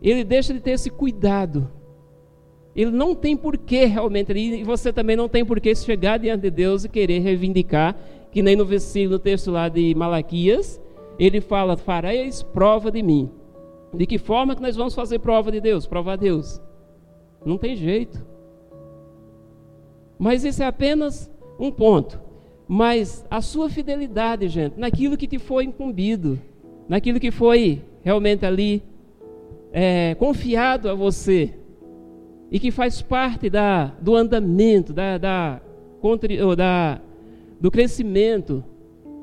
ele deixa de ter esse cuidado. Ele não tem porquê realmente, e você também não tem porquê chegar diante de Deus e querer reivindicar, que nem no versículo, no texto lá de Malaquias, ele fala: Fareis prova de mim. De que forma que nós vamos fazer prova de Deus? Provar Deus. Não tem jeito. Mas isso é apenas um ponto. Mas a sua fidelidade, gente, naquilo que te foi incumbido, naquilo que foi realmente ali é, confiado a você e que faz parte da, do andamento, da, da, da, do crescimento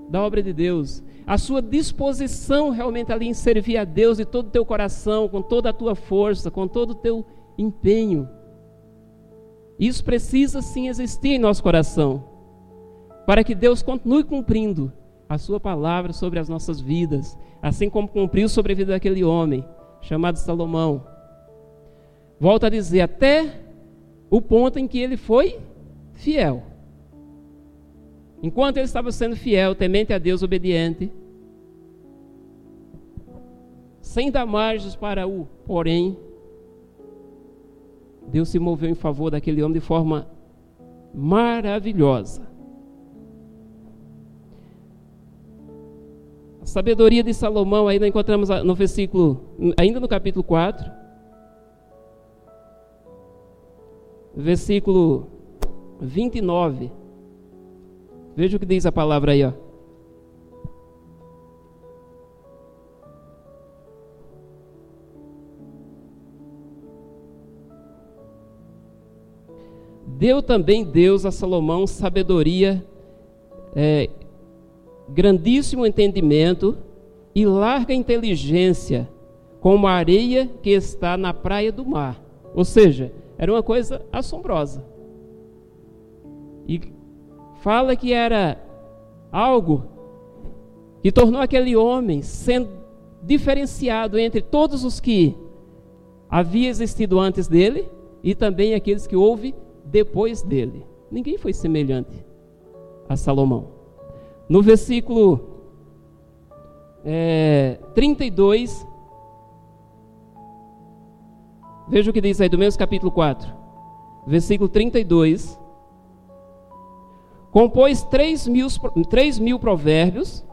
da obra de Deus, a sua disposição realmente ali em servir a Deus de todo o teu coração, com toda a tua força, com todo o teu empenho. Isso precisa sim existir em nosso coração, para que Deus continue cumprindo a sua palavra sobre as nossas vidas, assim como cumpriu sobre a vida daquele homem chamado Salomão. Volta a dizer, até o ponto em que ele foi fiel. Enquanto ele estava sendo fiel, temente a Deus, obediente, sem dar margens para o porém, Deus se moveu em favor daquele homem de forma maravilhosa. A sabedoria de Salomão, ainda encontramos no versículo, ainda no capítulo 4, versículo 29. Veja o que diz a palavra aí, ó. Deu também Deus a Salomão sabedoria é, grandíssimo entendimento e larga inteligência, como a areia que está na praia do mar. Ou seja, era uma coisa assombrosa. E fala que era algo que tornou aquele homem sendo diferenciado entre todos os que havia existido antes dele e também aqueles que houve depois dele. Ninguém foi semelhante a Salomão. No versículo é, 32, veja o que diz aí do mesmo capítulo 4, versículo 32. Compôs três mil, três mil provérbios,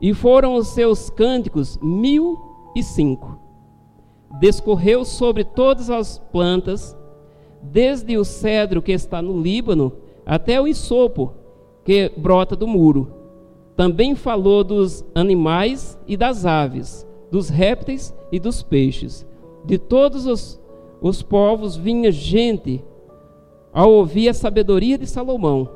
e foram os seus cânticos mil e cinco. Descorreu sobre todas as plantas, desde o cedro que está no Líbano até o isopo que brota do muro também falou dos animais e das aves, dos répteis e dos peixes, De todos os, os povos vinha gente ao ouvir a sabedoria de Salomão,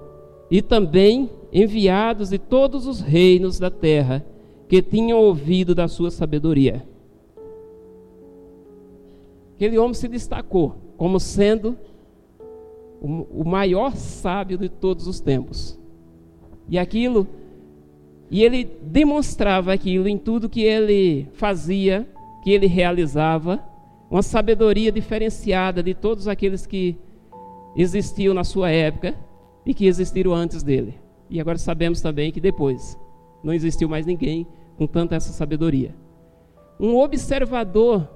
e também enviados de todos os reinos da terra que tinham ouvido da sua sabedoria. Aquele homem se destacou como sendo o maior sábio de todos os tempos. E aquilo, e ele demonstrava aquilo em tudo que ele fazia, que ele realizava, uma sabedoria diferenciada de todos aqueles que existiam na sua época e que existiram antes dele. E agora sabemos também que depois não existiu mais ninguém com tanta essa sabedoria. Um observador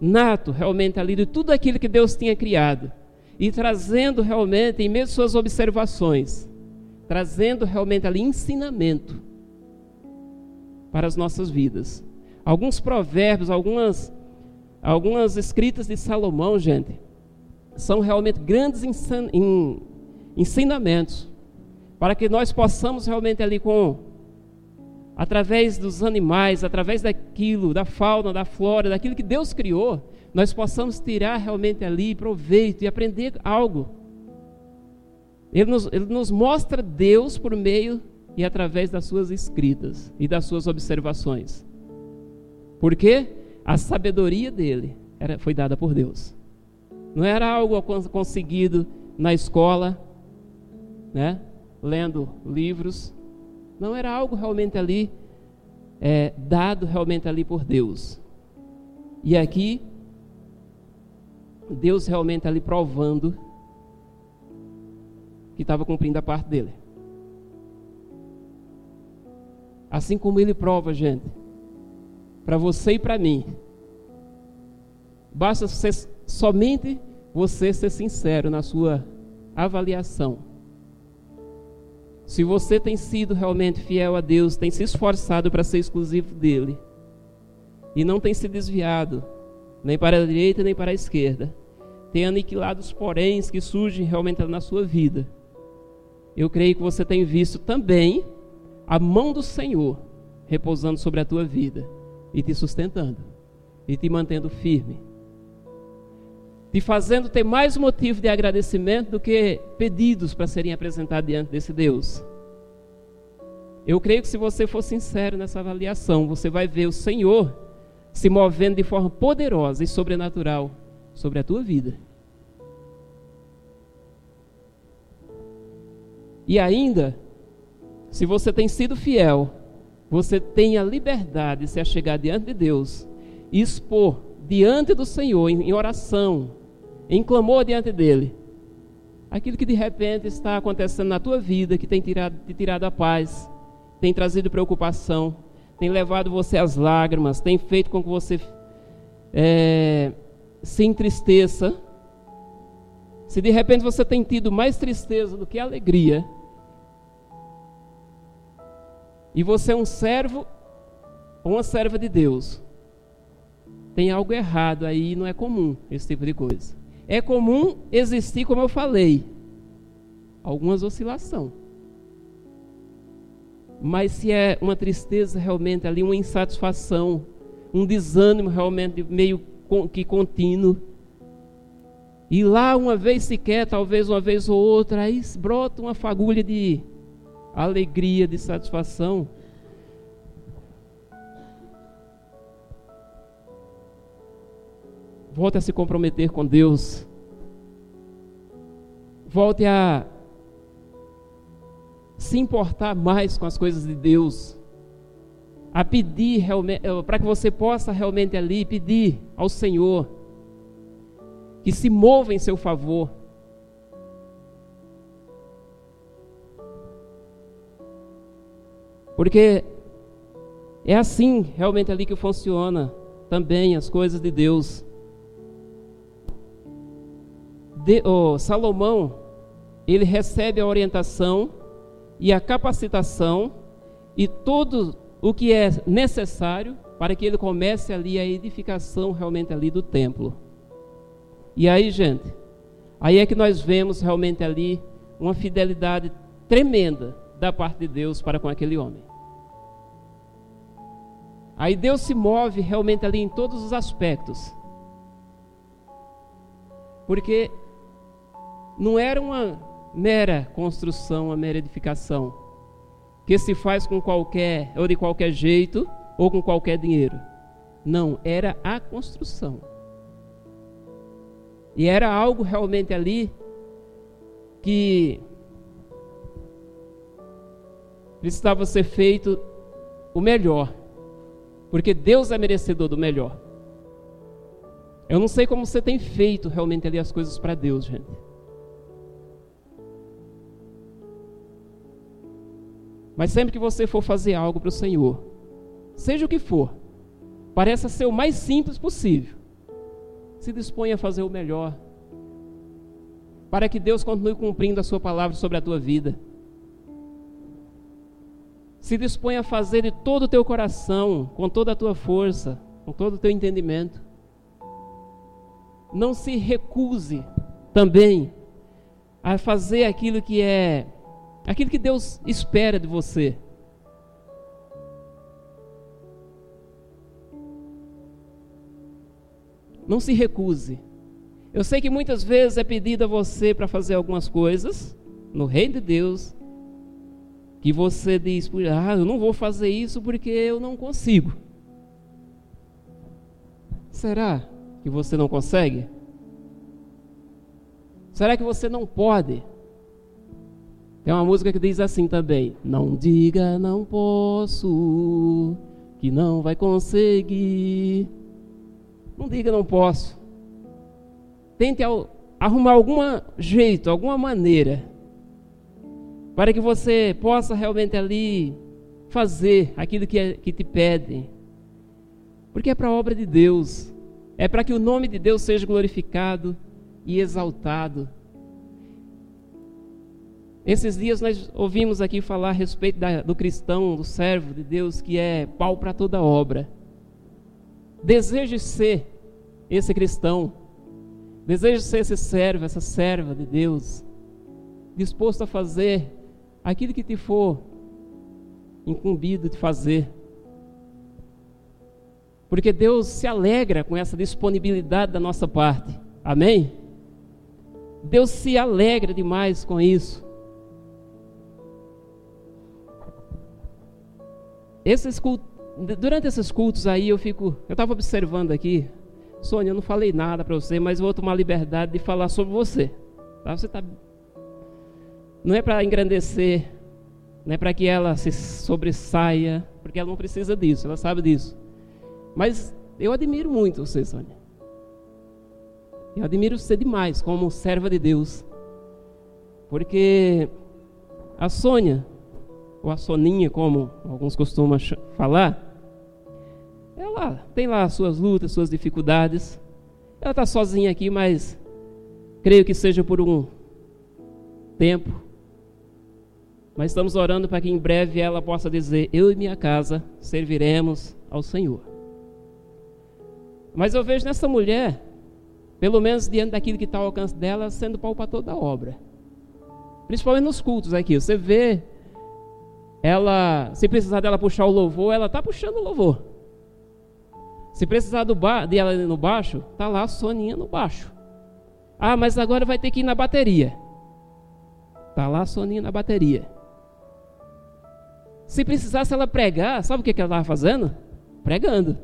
nato realmente ali de tudo aquilo que Deus tinha criado e trazendo realmente, em meio às suas observações, trazendo realmente ali ensinamento para as nossas vidas. Alguns provérbios, algumas, algumas escritas de Salomão, gente, são realmente grandes ensinamentos para que nós possamos realmente ali com através dos animais, através daquilo, da fauna, da flora, daquilo que Deus criou, nós possamos tirar realmente ali proveito e aprender algo. Ele nos, ele nos mostra Deus por meio e através das suas escritas e das suas observações. Porque a sabedoria dele era, foi dada por Deus. Não era algo conseguido na escola, né? lendo livros. Não era algo realmente ali é, dado realmente ali por Deus. E aqui Deus realmente ali provando que estava cumprindo a parte dele. Assim como ele prova, gente, para você e para mim. Basta ser, somente você ser sincero na sua avaliação. Se você tem sido realmente fiel a Deus, tem se esforçado para ser exclusivo dele, e não tem se desviado nem para a direita nem para a esquerda. Tem aniquilado os poréns que surgem realmente na sua vida. Eu creio que você tem visto também a mão do Senhor repousando sobre a tua vida e te sustentando e te mantendo firme. Te fazendo ter mais motivo de agradecimento do que pedidos para serem apresentados diante desse Deus. Eu creio que se você for sincero nessa avaliação, você vai ver o Senhor se movendo de forma poderosa e sobrenatural sobre a tua vida. E ainda, se você tem sido fiel, você tem a liberdade de se achegar diante de Deus e expor diante do Senhor, em oração, em clamor diante dEle, aquilo que de repente está acontecendo na tua vida, que tem tirado, te tirado a paz, tem trazido preocupação, tem levado você às lágrimas, tem feito com que você é, se entristeça. Se de repente você tem tido mais tristeza do que alegria, e você é um servo ou uma serva de Deus, tem algo errado aí, não é comum esse tipo de coisa. É comum existir, como eu falei, algumas oscilações. Mas se é uma tristeza realmente ali, uma insatisfação, um desânimo realmente meio que contínuo, e lá uma vez sequer, talvez uma vez ou outra, aí brota uma fagulha de alegria, de satisfação. Volte a se comprometer com Deus. Volte a se importar mais com as coisas de Deus, a pedir eh, para que você possa realmente ali pedir ao Senhor que se mova em seu favor. Porque é assim realmente ali que funciona também as coisas de Deus. De, oh, Salomão, ele recebe a orientação e a capacitação e tudo o que é necessário para que ele comece ali a edificação realmente ali do templo. E aí, gente, aí é que nós vemos realmente ali uma fidelidade tremenda da parte de Deus para com aquele homem. Aí Deus se move realmente ali em todos os aspectos Porque não era uma mera construção, uma mera edificação que se faz com qualquer ou de qualquer jeito ou com qualquer dinheiro. Não, era a construção. E era algo realmente ali que precisava ser feito o melhor, porque Deus é merecedor do melhor. Eu não sei como você tem feito realmente ali as coisas para Deus, gente. Mas sempre que você for fazer algo para o Senhor, seja o que for, pareça ser o mais simples possível. Se disponha a fazer o melhor, para que Deus continue cumprindo a Sua palavra sobre a tua vida. Se disponha a fazer de todo o teu coração, com toda a tua força, com todo o teu entendimento não se recuse também a fazer aquilo que é aquilo que Deus espera de você. Não se recuse. Eu sei que muitas vezes é pedido a você para fazer algumas coisas no reino de Deus que você diz, ah, eu não vou fazer isso porque eu não consigo. Será? que você não consegue? Será que você não pode? Tem uma música que diz assim também: Não diga não posso, que não vai conseguir. Não diga não posso. Tente arrumar algum jeito, alguma maneira, para que você possa realmente ali fazer aquilo que, é, que te pedem. Porque é para a obra de Deus é para que o nome de Deus seja glorificado e exaltado. Esses dias nós ouvimos aqui falar a respeito da, do cristão, do servo de Deus, que é pau para toda obra. Deseje ser esse cristão, deseje ser esse servo, essa serva de Deus, disposto a fazer aquilo que te for incumbido de fazer. Porque Deus se alegra com essa disponibilidade da nossa parte. Amém? Deus se alegra demais com isso. Esses cultos, durante esses cultos aí eu fico, eu estava observando aqui, Sônia, eu não falei nada para você, mas vou tomar liberdade de falar sobre você. Tá? Você tá, não é para engrandecer, não é para que ela se sobressaia, porque ela não precisa disso, ela sabe disso. Mas eu admiro muito você, Sônia. Eu admiro você demais como serva de Deus. Porque a Sônia, ou a Soninha, como alguns costumam falar, ela tem lá suas lutas, suas dificuldades. Ela está sozinha aqui, mas creio que seja por um tempo. Mas estamos orando para que em breve ela possa dizer: Eu e minha casa serviremos ao Senhor. Mas eu vejo nessa mulher, pelo menos diante daquilo que está ao alcance dela, sendo pau para toda a obra. Principalmente nos cultos aqui. Você vê ela, se precisar dela puxar o louvor, ela está puxando o louvor. Se precisar do ba de ela no baixo, tá lá a Soninha no baixo. Ah, mas agora vai ter que ir na bateria. Tá lá a Soninha na bateria. Se precisasse ela pregar, sabe o que, que ela estava fazendo? Pregando.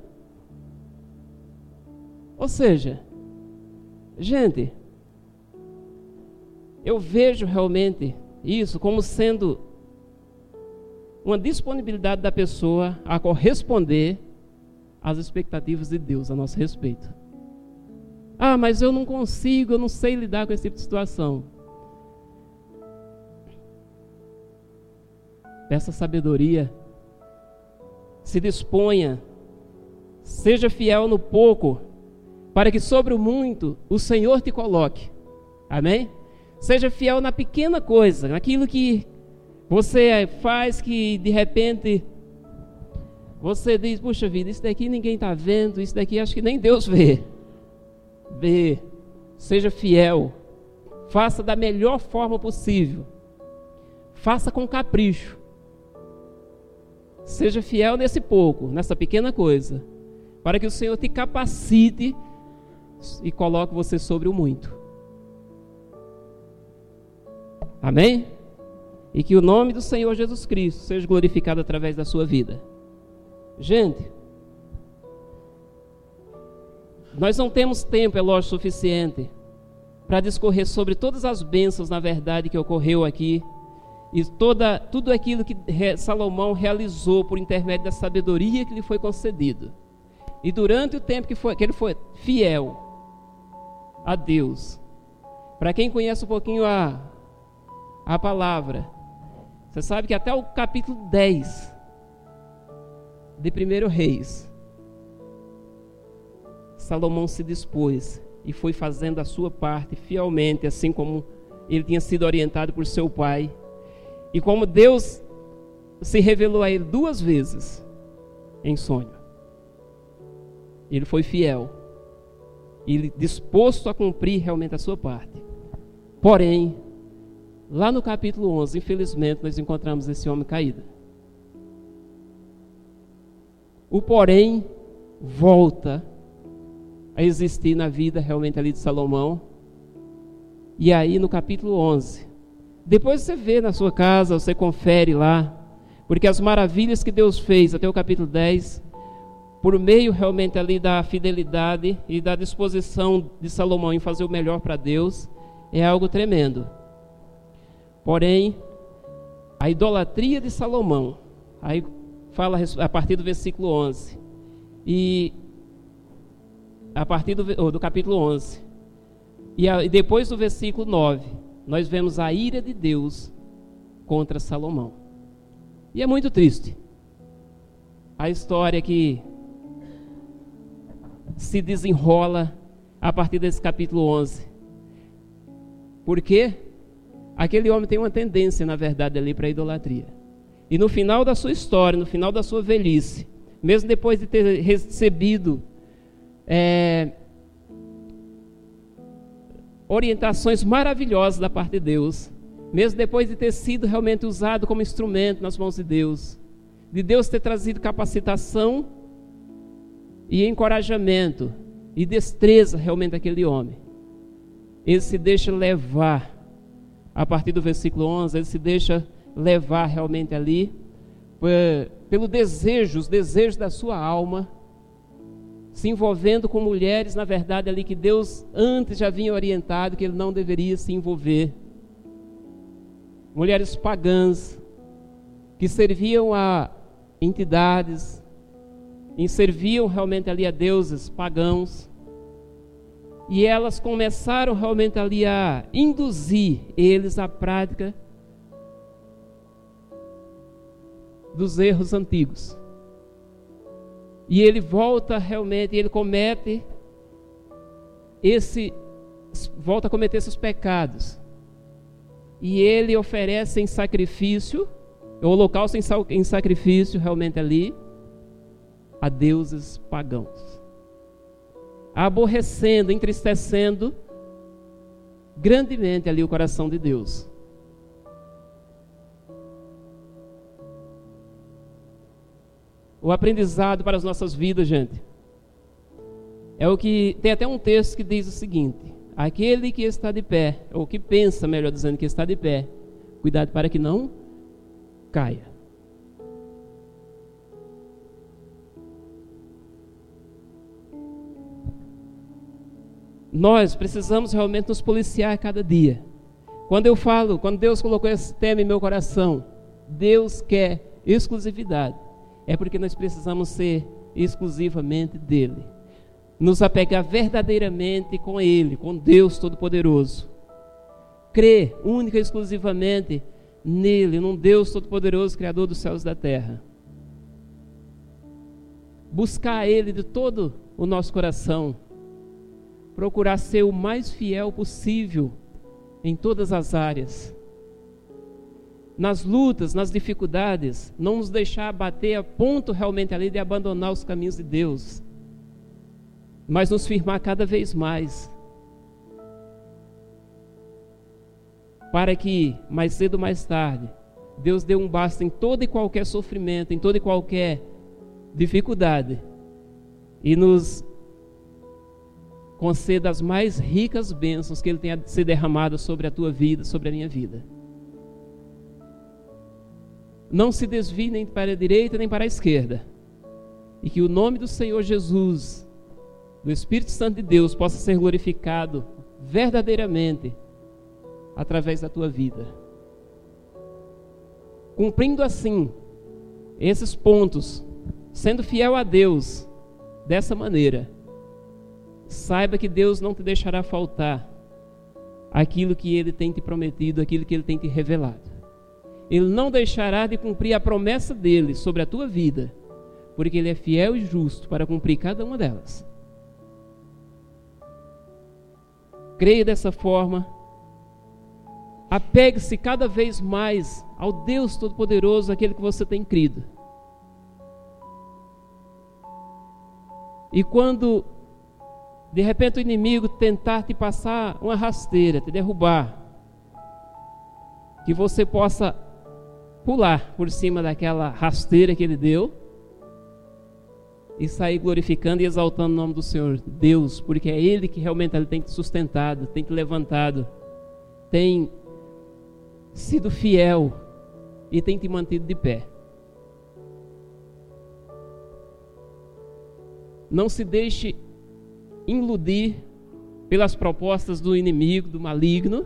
Ou seja, gente, eu vejo realmente isso como sendo uma disponibilidade da pessoa a corresponder às expectativas de Deus a nosso respeito. Ah, mas eu não consigo, eu não sei lidar com esse tipo de situação. Peça sabedoria. Se disponha. Seja fiel no pouco para que sobre o muito o Senhor te coloque. Amém? Seja fiel na pequena coisa, naquilo que você faz que de repente você diz: puxa vida, isso daqui ninguém está vendo, isso daqui acho que nem Deus vê. Vê. Seja fiel. Faça da melhor forma possível. Faça com capricho. Seja fiel nesse pouco, nessa pequena coisa, para que o Senhor te capacite e coloque você sobre o muito. Amém? E que o nome do Senhor Jesus Cristo seja glorificado através da sua vida. Gente, nós não temos tempo, é lógico, suficiente para discorrer sobre todas as bênçãos, na verdade, que ocorreu aqui e toda, tudo aquilo que Salomão realizou por intermédio da sabedoria que lhe foi concedido. E durante o tempo que, foi, que ele foi fiel a Deus, para quem conhece um pouquinho a, a palavra, você sabe que até o capítulo 10 de 1 Reis, Salomão se dispôs e foi fazendo a sua parte fielmente, assim como ele tinha sido orientado por seu pai. E como Deus se revelou a ele duas vezes em sonho. Ele foi fiel. E disposto a cumprir realmente a sua parte. Porém, lá no capítulo 11, infelizmente, nós encontramos esse homem caído. O porém volta a existir na vida realmente ali de Salomão. E aí no capítulo 11, depois você vê na sua casa, você confere lá, porque as maravilhas que Deus fez até o capítulo 10, por meio realmente ali da fidelidade e da disposição de Salomão em fazer o melhor para Deus, é algo tremendo. Porém, a idolatria de Salomão, aí fala a partir do versículo 11, e a partir do, do capítulo 11. E, a, e depois do versículo 9, nós vemos a ira de Deus contra Salomão. E é muito triste. A história que se desenrola a partir desse capítulo 11. Porque aquele homem tem uma tendência, na verdade, ali para idolatria. E no final da sua história, no final da sua velhice, mesmo depois de ter recebido é, orientações maravilhosas da parte de Deus, mesmo depois de ter sido realmente usado como instrumento nas mãos de Deus, de Deus ter trazido capacitação e encorajamento e destreza realmente daquele homem. Ele se deixa levar, a partir do versículo 11, ele se deixa levar realmente ali pelo desejo, os desejos da sua alma se envolvendo com mulheres, na verdade, ali que Deus antes já havia orientado que ele não deveria se envolver. Mulheres pagãs, que serviam a entidades, e serviam realmente ali a deuses pagãos. E elas começaram realmente ali a induzir eles à prática dos erros antigos. E ele volta realmente, ele comete esse volta a cometer esses pecados. E ele oferece em sacrifício, o holocausto em sacrifício realmente ali a deuses pagãos. Aborrecendo, entristecendo grandemente ali o coração de Deus. O aprendizado para as nossas vidas, gente. É o que tem até um texto que diz o seguinte: aquele que está de pé, ou que pensa, melhor dizendo, que está de pé, cuidado para que não caia. Nós precisamos realmente nos policiar cada dia. Quando eu falo, quando Deus colocou esse tema em meu coração, Deus quer exclusividade é porque nós precisamos ser exclusivamente dele. Nos apegar verdadeiramente com ele, com Deus Todo-Poderoso. Crer única e exclusivamente nele, num Deus Todo-Poderoso, Criador dos céus e da terra. Buscar ele de todo o nosso coração. Procurar ser o mais fiel possível em todas as áreas. Nas lutas, nas dificuldades, não nos deixar bater a ponto realmente ali de abandonar os caminhos de Deus, mas nos firmar cada vez mais, para que mais cedo ou mais tarde Deus dê um basta em todo e qualquer sofrimento, em toda e qualquer dificuldade e nos conceda as mais ricas bênçãos que Ele tenha se derramado sobre a tua vida, sobre a minha vida. não se desvie nem para a direita nem para a esquerda. E que o nome do Senhor Jesus, do Espírito Santo de Deus, possa ser glorificado verdadeiramente através da tua vida. Cumprindo assim esses pontos, sendo fiel a Deus dessa maneira, saiba que Deus não te deixará faltar aquilo que Ele tem te prometido, aquilo que Ele tem te revelado. Ele não deixará de cumprir a promessa dele sobre a tua vida, porque Ele é fiel e justo para cumprir cada uma delas. Creia dessa forma, apegue-se cada vez mais ao Deus Todo-Poderoso, aquele que você tem crido. E quando de repente o inimigo tentar te passar uma rasteira, te derrubar, que você possa pular por cima daquela rasteira que ele deu e sair glorificando e exaltando o nome do Senhor Deus, porque é Ele que realmente ele tem te sustentado, tem te levantado, tem sido fiel e tem te mantido de pé. Não se deixe iludir pelas propostas do inimigo, do maligno.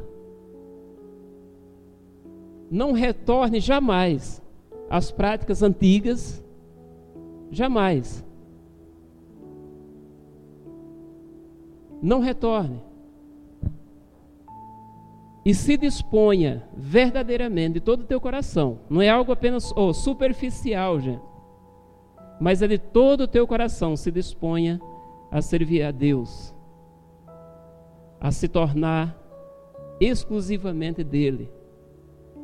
Não retorne jamais às práticas antigas, jamais. Não retorne. E se disponha verdadeiramente de todo o teu coração. Não é algo apenas oh, superficial, gente. Mas é de todo o teu coração se disponha a servir a Deus, a se tornar exclusivamente dele.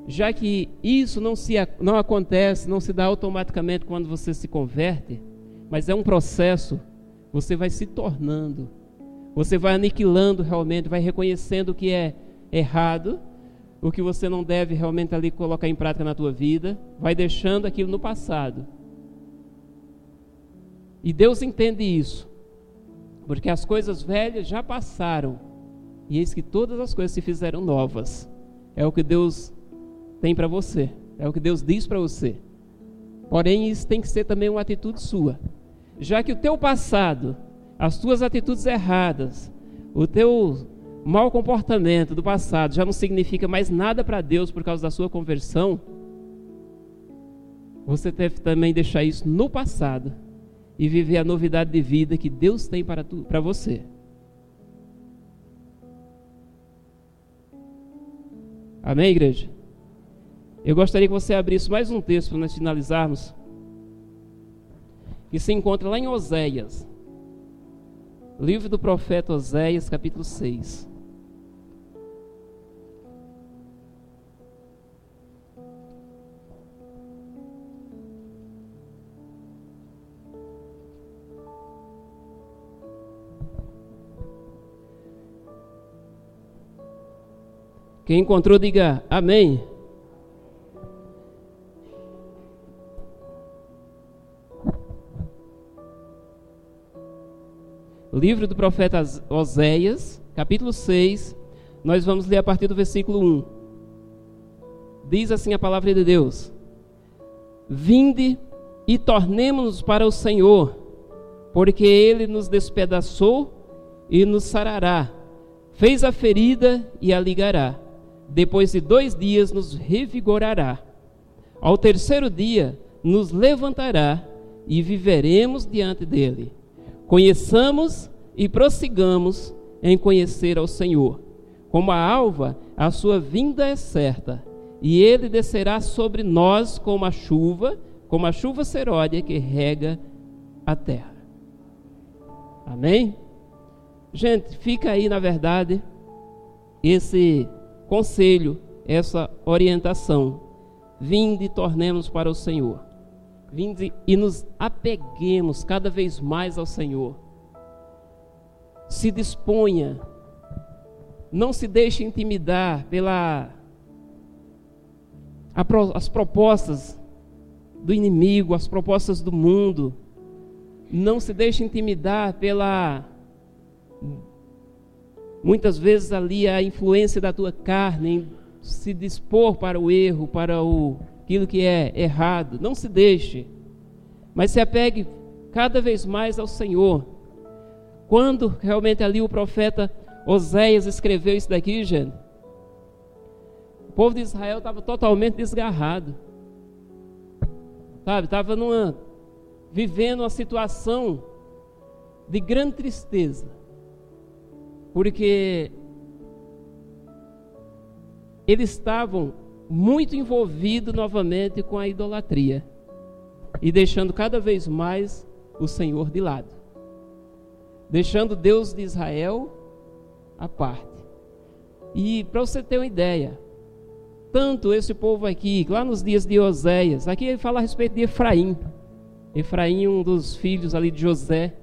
Já que isso não, se, não acontece, não se dá automaticamente quando você se converte, mas é um processo, você vai se tornando, você vai aniquilando realmente, vai reconhecendo o que é errado, o que você não deve realmente ali colocar em prática na tua vida, vai deixando aquilo no passado. E Deus entende isso porque as coisas velhas já passaram, e eis que todas as coisas se fizeram novas. É o que Deus tem para você, é o que Deus diz para você. Porém, isso tem que ser também uma atitude sua. Já que o teu passado, as tuas atitudes erradas, o teu mau comportamento do passado já não significa mais nada para Deus por causa da sua conversão, você deve também deixar isso no passado e viver a novidade de vida que Deus tem para, tu, para você. Amém, igreja? Eu gostaria que você abrisse mais um texto para nós finalizarmos. Que se encontra lá em Oséias. Livro do profeta Oséias, capítulo 6. Quem encontrou, diga amém. Livro do profeta Oséias, capítulo 6, nós vamos ler a partir do versículo 1. Diz assim a palavra de Deus: Vinde e tornemos-nos para o Senhor, porque ele nos despedaçou e nos sarará, fez a ferida e a ligará depois de dois dias nos revigorará. Ao terceiro dia nos levantará e viveremos diante dele. Conheçamos e prossigamos em conhecer ao Senhor. Como a alva, a sua vinda é certa, e ele descerá sobre nós como a chuva, como a chuva seródia que rega a terra. Amém? Gente, fica aí, na verdade, esse conselho, essa orientação. Vinde e tornemos para o Senhor. Vinde e nos apeguemos cada vez mais ao Senhor. Se disponha. Não se deixe intimidar pela as propostas do inimigo, as propostas do mundo. Não se deixe intimidar pela Muitas vezes ali a influência da tua carne em se dispor para o erro, para o aquilo que é errado. Não se deixe, mas se apegue cada vez mais ao Senhor. Quando realmente ali o profeta Oséias escreveu isso daqui, gente, o povo de Israel estava totalmente desgarrado. Sabe, estava numa vivendo uma situação de grande tristeza. Porque eles estavam muito envolvidos novamente com a idolatria e deixando cada vez mais o Senhor de lado, deixando Deus de Israel à parte. E para você ter uma ideia, tanto esse povo aqui, lá nos dias de Oséias, aqui ele fala a respeito de Efraim. Efraim, um dos filhos ali de José,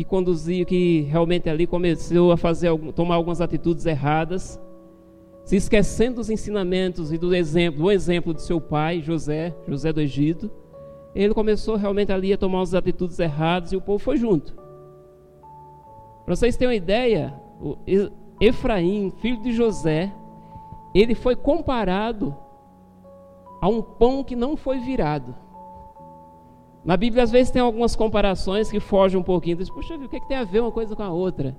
que conduzia, que realmente ali começou a fazer, tomar algumas atitudes erradas, se esquecendo dos ensinamentos e do exemplo, do exemplo de seu pai, José, José do Egito, ele começou realmente ali a tomar umas atitudes erradas e o povo foi junto. Para vocês terem uma ideia, Efraim, filho de José, ele foi comparado a um pão que não foi virado. Na Bíblia, às vezes, tem algumas comparações que fogem um pouquinho. Diz, Puxa, o que, é que tem a ver uma coisa com a outra?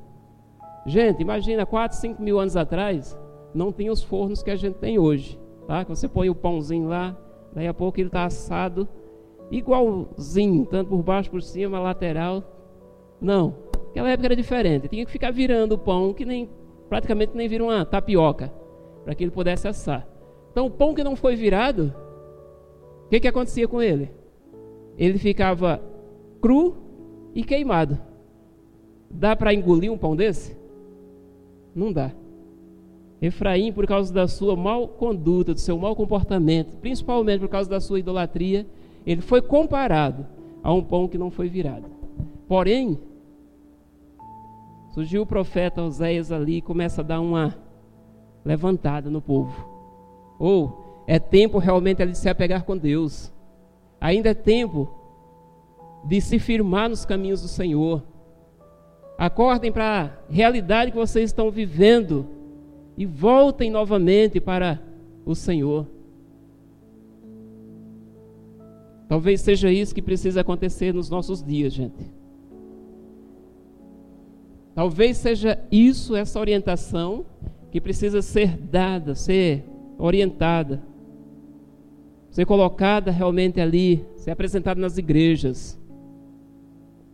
Gente, imagina, 4, 5 mil anos atrás, não tinha os fornos que a gente tem hoje. Tá? Você põe o pãozinho lá, daí a pouco ele está assado, igualzinho, tanto por baixo, por cima, lateral. Não, aquela época era diferente. Tinha que ficar virando o pão, que nem praticamente nem vira uma tapioca, para que ele pudesse assar. Então, o pão que não foi virado, o que, que acontecia com ele? Ele ficava cru e queimado. Dá para engolir um pão desse? Não dá. Efraim, por causa da sua mal conduta, do seu mau comportamento, principalmente por causa da sua idolatria, ele foi comparado a um pão que não foi virado. Porém, surgiu o profeta Oséias ali e começa a dar uma levantada no povo. Ou é tempo realmente de se apegar com Deus. Ainda é tempo de se firmar nos caminhos do Senhor. Acordem para a realidade que vocês estão vivendo e voltem novamente para o Senhor. Talvez seja isso que precisa acontecer nos nossos dias, gente. Talvez seja isso, essa orientação, que precisa ser dada, ser orientada ser colocada realmente ali, ser apresentada nas igrejas,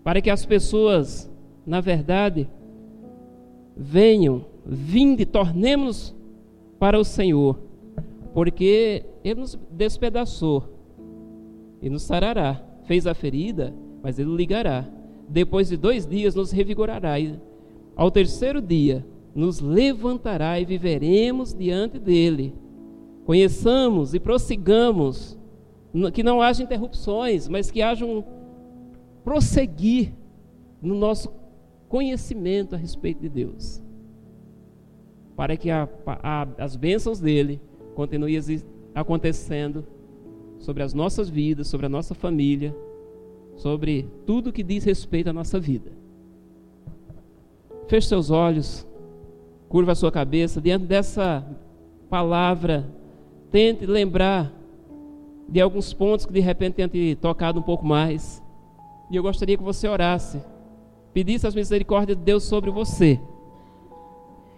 para que as pessoas, na verdade, venham, vinde, tornemos para o Senhor, porque Ele nos despedaçou e nos sarará, fez a ferida, mas Ele ligará. Depois de dois dias nos revigorará, e ao terceiro dia nos levantará e viveremos diante dele conheçamos e prossigamos, que não haja interrupções, mas que haja um prosseguir no nosso conhecimento a respeito de Deus, para que a, a, as bênçãos dele continuem acontecendo sobre as nossas vidas, sobre a nossa família, sobre tudo que diz respeito à nossa vida. Feche seus olhos, curva a sua cabeça diante dessa palavra tente lembrar de alguns pontos que de repente tenha te tocado um pouco mais. E eu gostaria que você orasse, pedisse as misericórdias de Deus sobre você.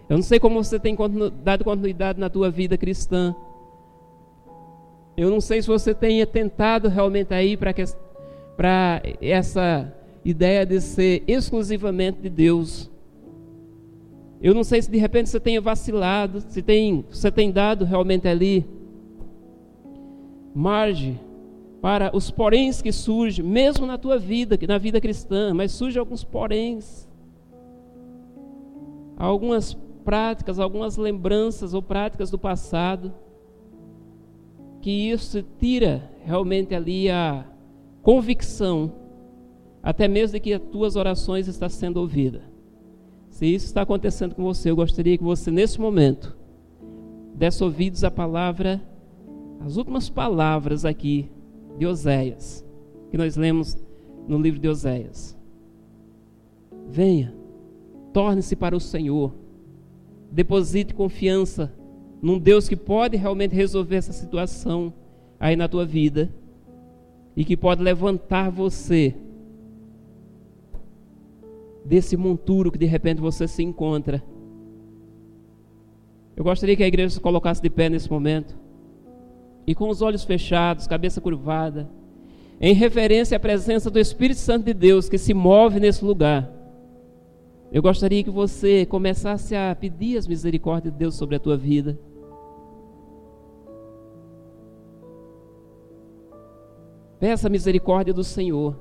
Eu não sei como você tem dado continuidade na tua vida cristã. Eu não sei se você tenha tentado realmente aí para para essa ideia de ser exclusivamente de Deus. Eu não sei se de repente você tenha vacilado, se tem, você tem dado realmente ali margem para os poréns que surgem, mesmo na tua vida, na vida cristã, mas surgem alguns poréns. Algumas práticas, algumas lembranças ou práticas do passado, que isso tira realmente ali a convicção, até mesmo de que as tuas orações estão sendo ouvidas. Se isso está acontecendo com você, eu gostaria que você, nesse momento, desse ouvidos à palavra as últimas palavras aqui de Oséias, que nós lemos no livro de Oséias. Venha, torne-se para o Senhor, deposite confiança num Deus que pode realmente resolver essa situação aí na tua vida e que pode levantar você desse monturo que de repente você se encontra. Eu gostaria que a igreja se colocasse de pé nesse momento e com os olhos fechados, cabeça curvada, em referência à presença do Espírito Santo de Deus que se move nesse lugar. Eu gostaria que você começasse a pedir as misericórdias de Deus sobre a tua vida. Peça a misericórdia do Senhor.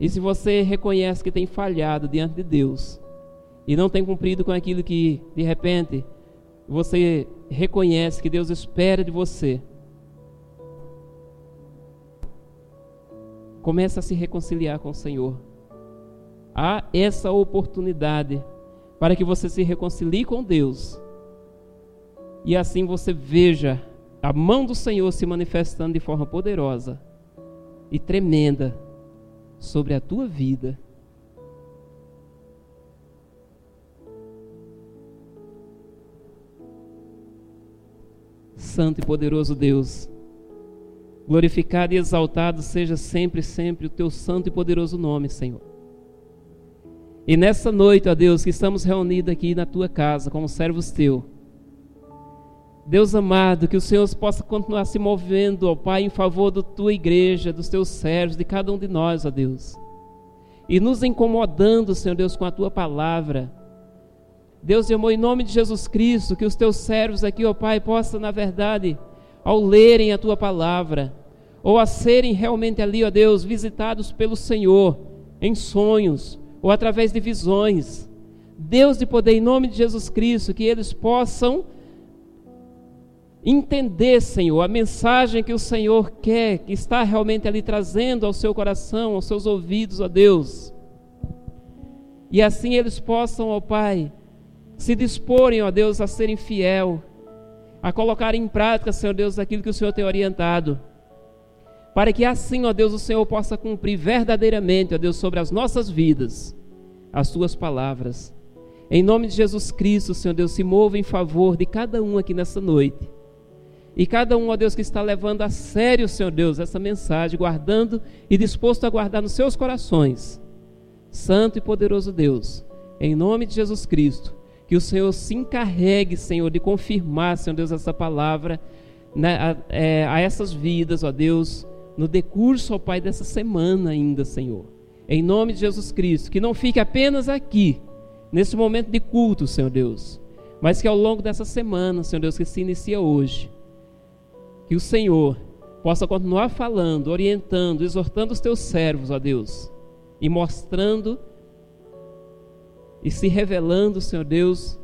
E se você reconhece que tem falhado diante de Deus e não tem cumprido com aquilo que de repente você reconhece que Deus espera de você, comece a se reconciliar com o Senhor. Há essa oportunidade para que você se reconcilie com Deus e assim você veja a mão do Senhor se manifestando de forma poderosa e tremenda sobre a tua vida. Santo e poderoso Deus, glorificado e exaltado seja sempre, sempre o teu santo e poderoso nome, Senhor. E nessa noite, ó Deus, que estamos reunidos aqui na tua casa como servos teus, Deus amado, que o Senhor possa continuar se movendo, ó Pai, em favor da tua igreja, dos teus servos, de cada um de nós, ó Deus. E nos incomodando, Senhor Deus, com a tua palavra. Deus, amor, em nome de Jesus Cristo, que os teus servos aqui, ó Pai, possam, na verdade, ao lerem a tua palavra, ou a serem realmente ali, ó Deus, visitados pelo Senhor, em sonhos, ou através de visões. Deus de poder, em nome de Jesus Cristo, que eles possam entender, Senhor, a mensagem que o Senhor quer, que está realmente ali trazendo ao seu coração, aos seus ouvidos, ó Deus. E assim eles possam, ó Pai, se disporem, ó Deus, a serem fiel, a colocar em prática, Senhor Deus, aquilo que o Senhor tem orientado. Para que assim, ó Deus, o Senhor possa cumprir verdadeiramente, ó Deus, sobre as nossas vidas, as tuas palavras. Em nome de Jesus Cristo, Senhor Deus, se mova em favor de cada um aqui nessa noite e cada um, ó Deus, que está levando a sério, Senhor Deus, essa mensagem, guardando e disposto a guardar nos seus corações. Santo e poderoso Deus, em nome de Jesus Cristo, que o Senhor se encarregue, Senhor, de confirmar, Senhor Deus, essa palavra né, a, é, a essas vidas, ó Deus, no decurso, ó Pai, dessa semana ainda, Senhor. Em nome de Jesus Cristo, que não fique apenas aqui, nesse momento de culto, Senhor Deus, mas que ao longo dessa semana, Senhor Deus, que se inicia hoje, que o Senhor possa continuar falando, orientando, exortando os teus servos, ó Deus, e mostrando e se revelando, Senhor Deus,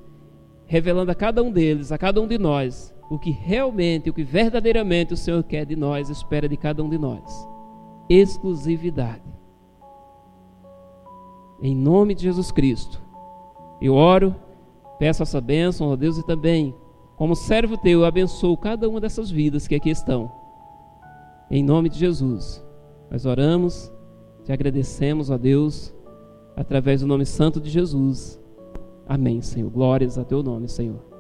revelando a cada um deles, a cada um de nós, o que realmente, o que verdadeiramente o Senhor quer de nós, espera de cada um de nós. Exclusividade. Em nome de Jesus Cristo, eu oro, peço essa bênção, ó Deus, e também como servo teu, abençoo cada uma dessas vidas que aqui estão. Em nome de Jesus, nós oramos, te agradecemos, ó Deus, através do nome santo de Jesus. Amém, Senhor. Glórias a teu nome, Senhor.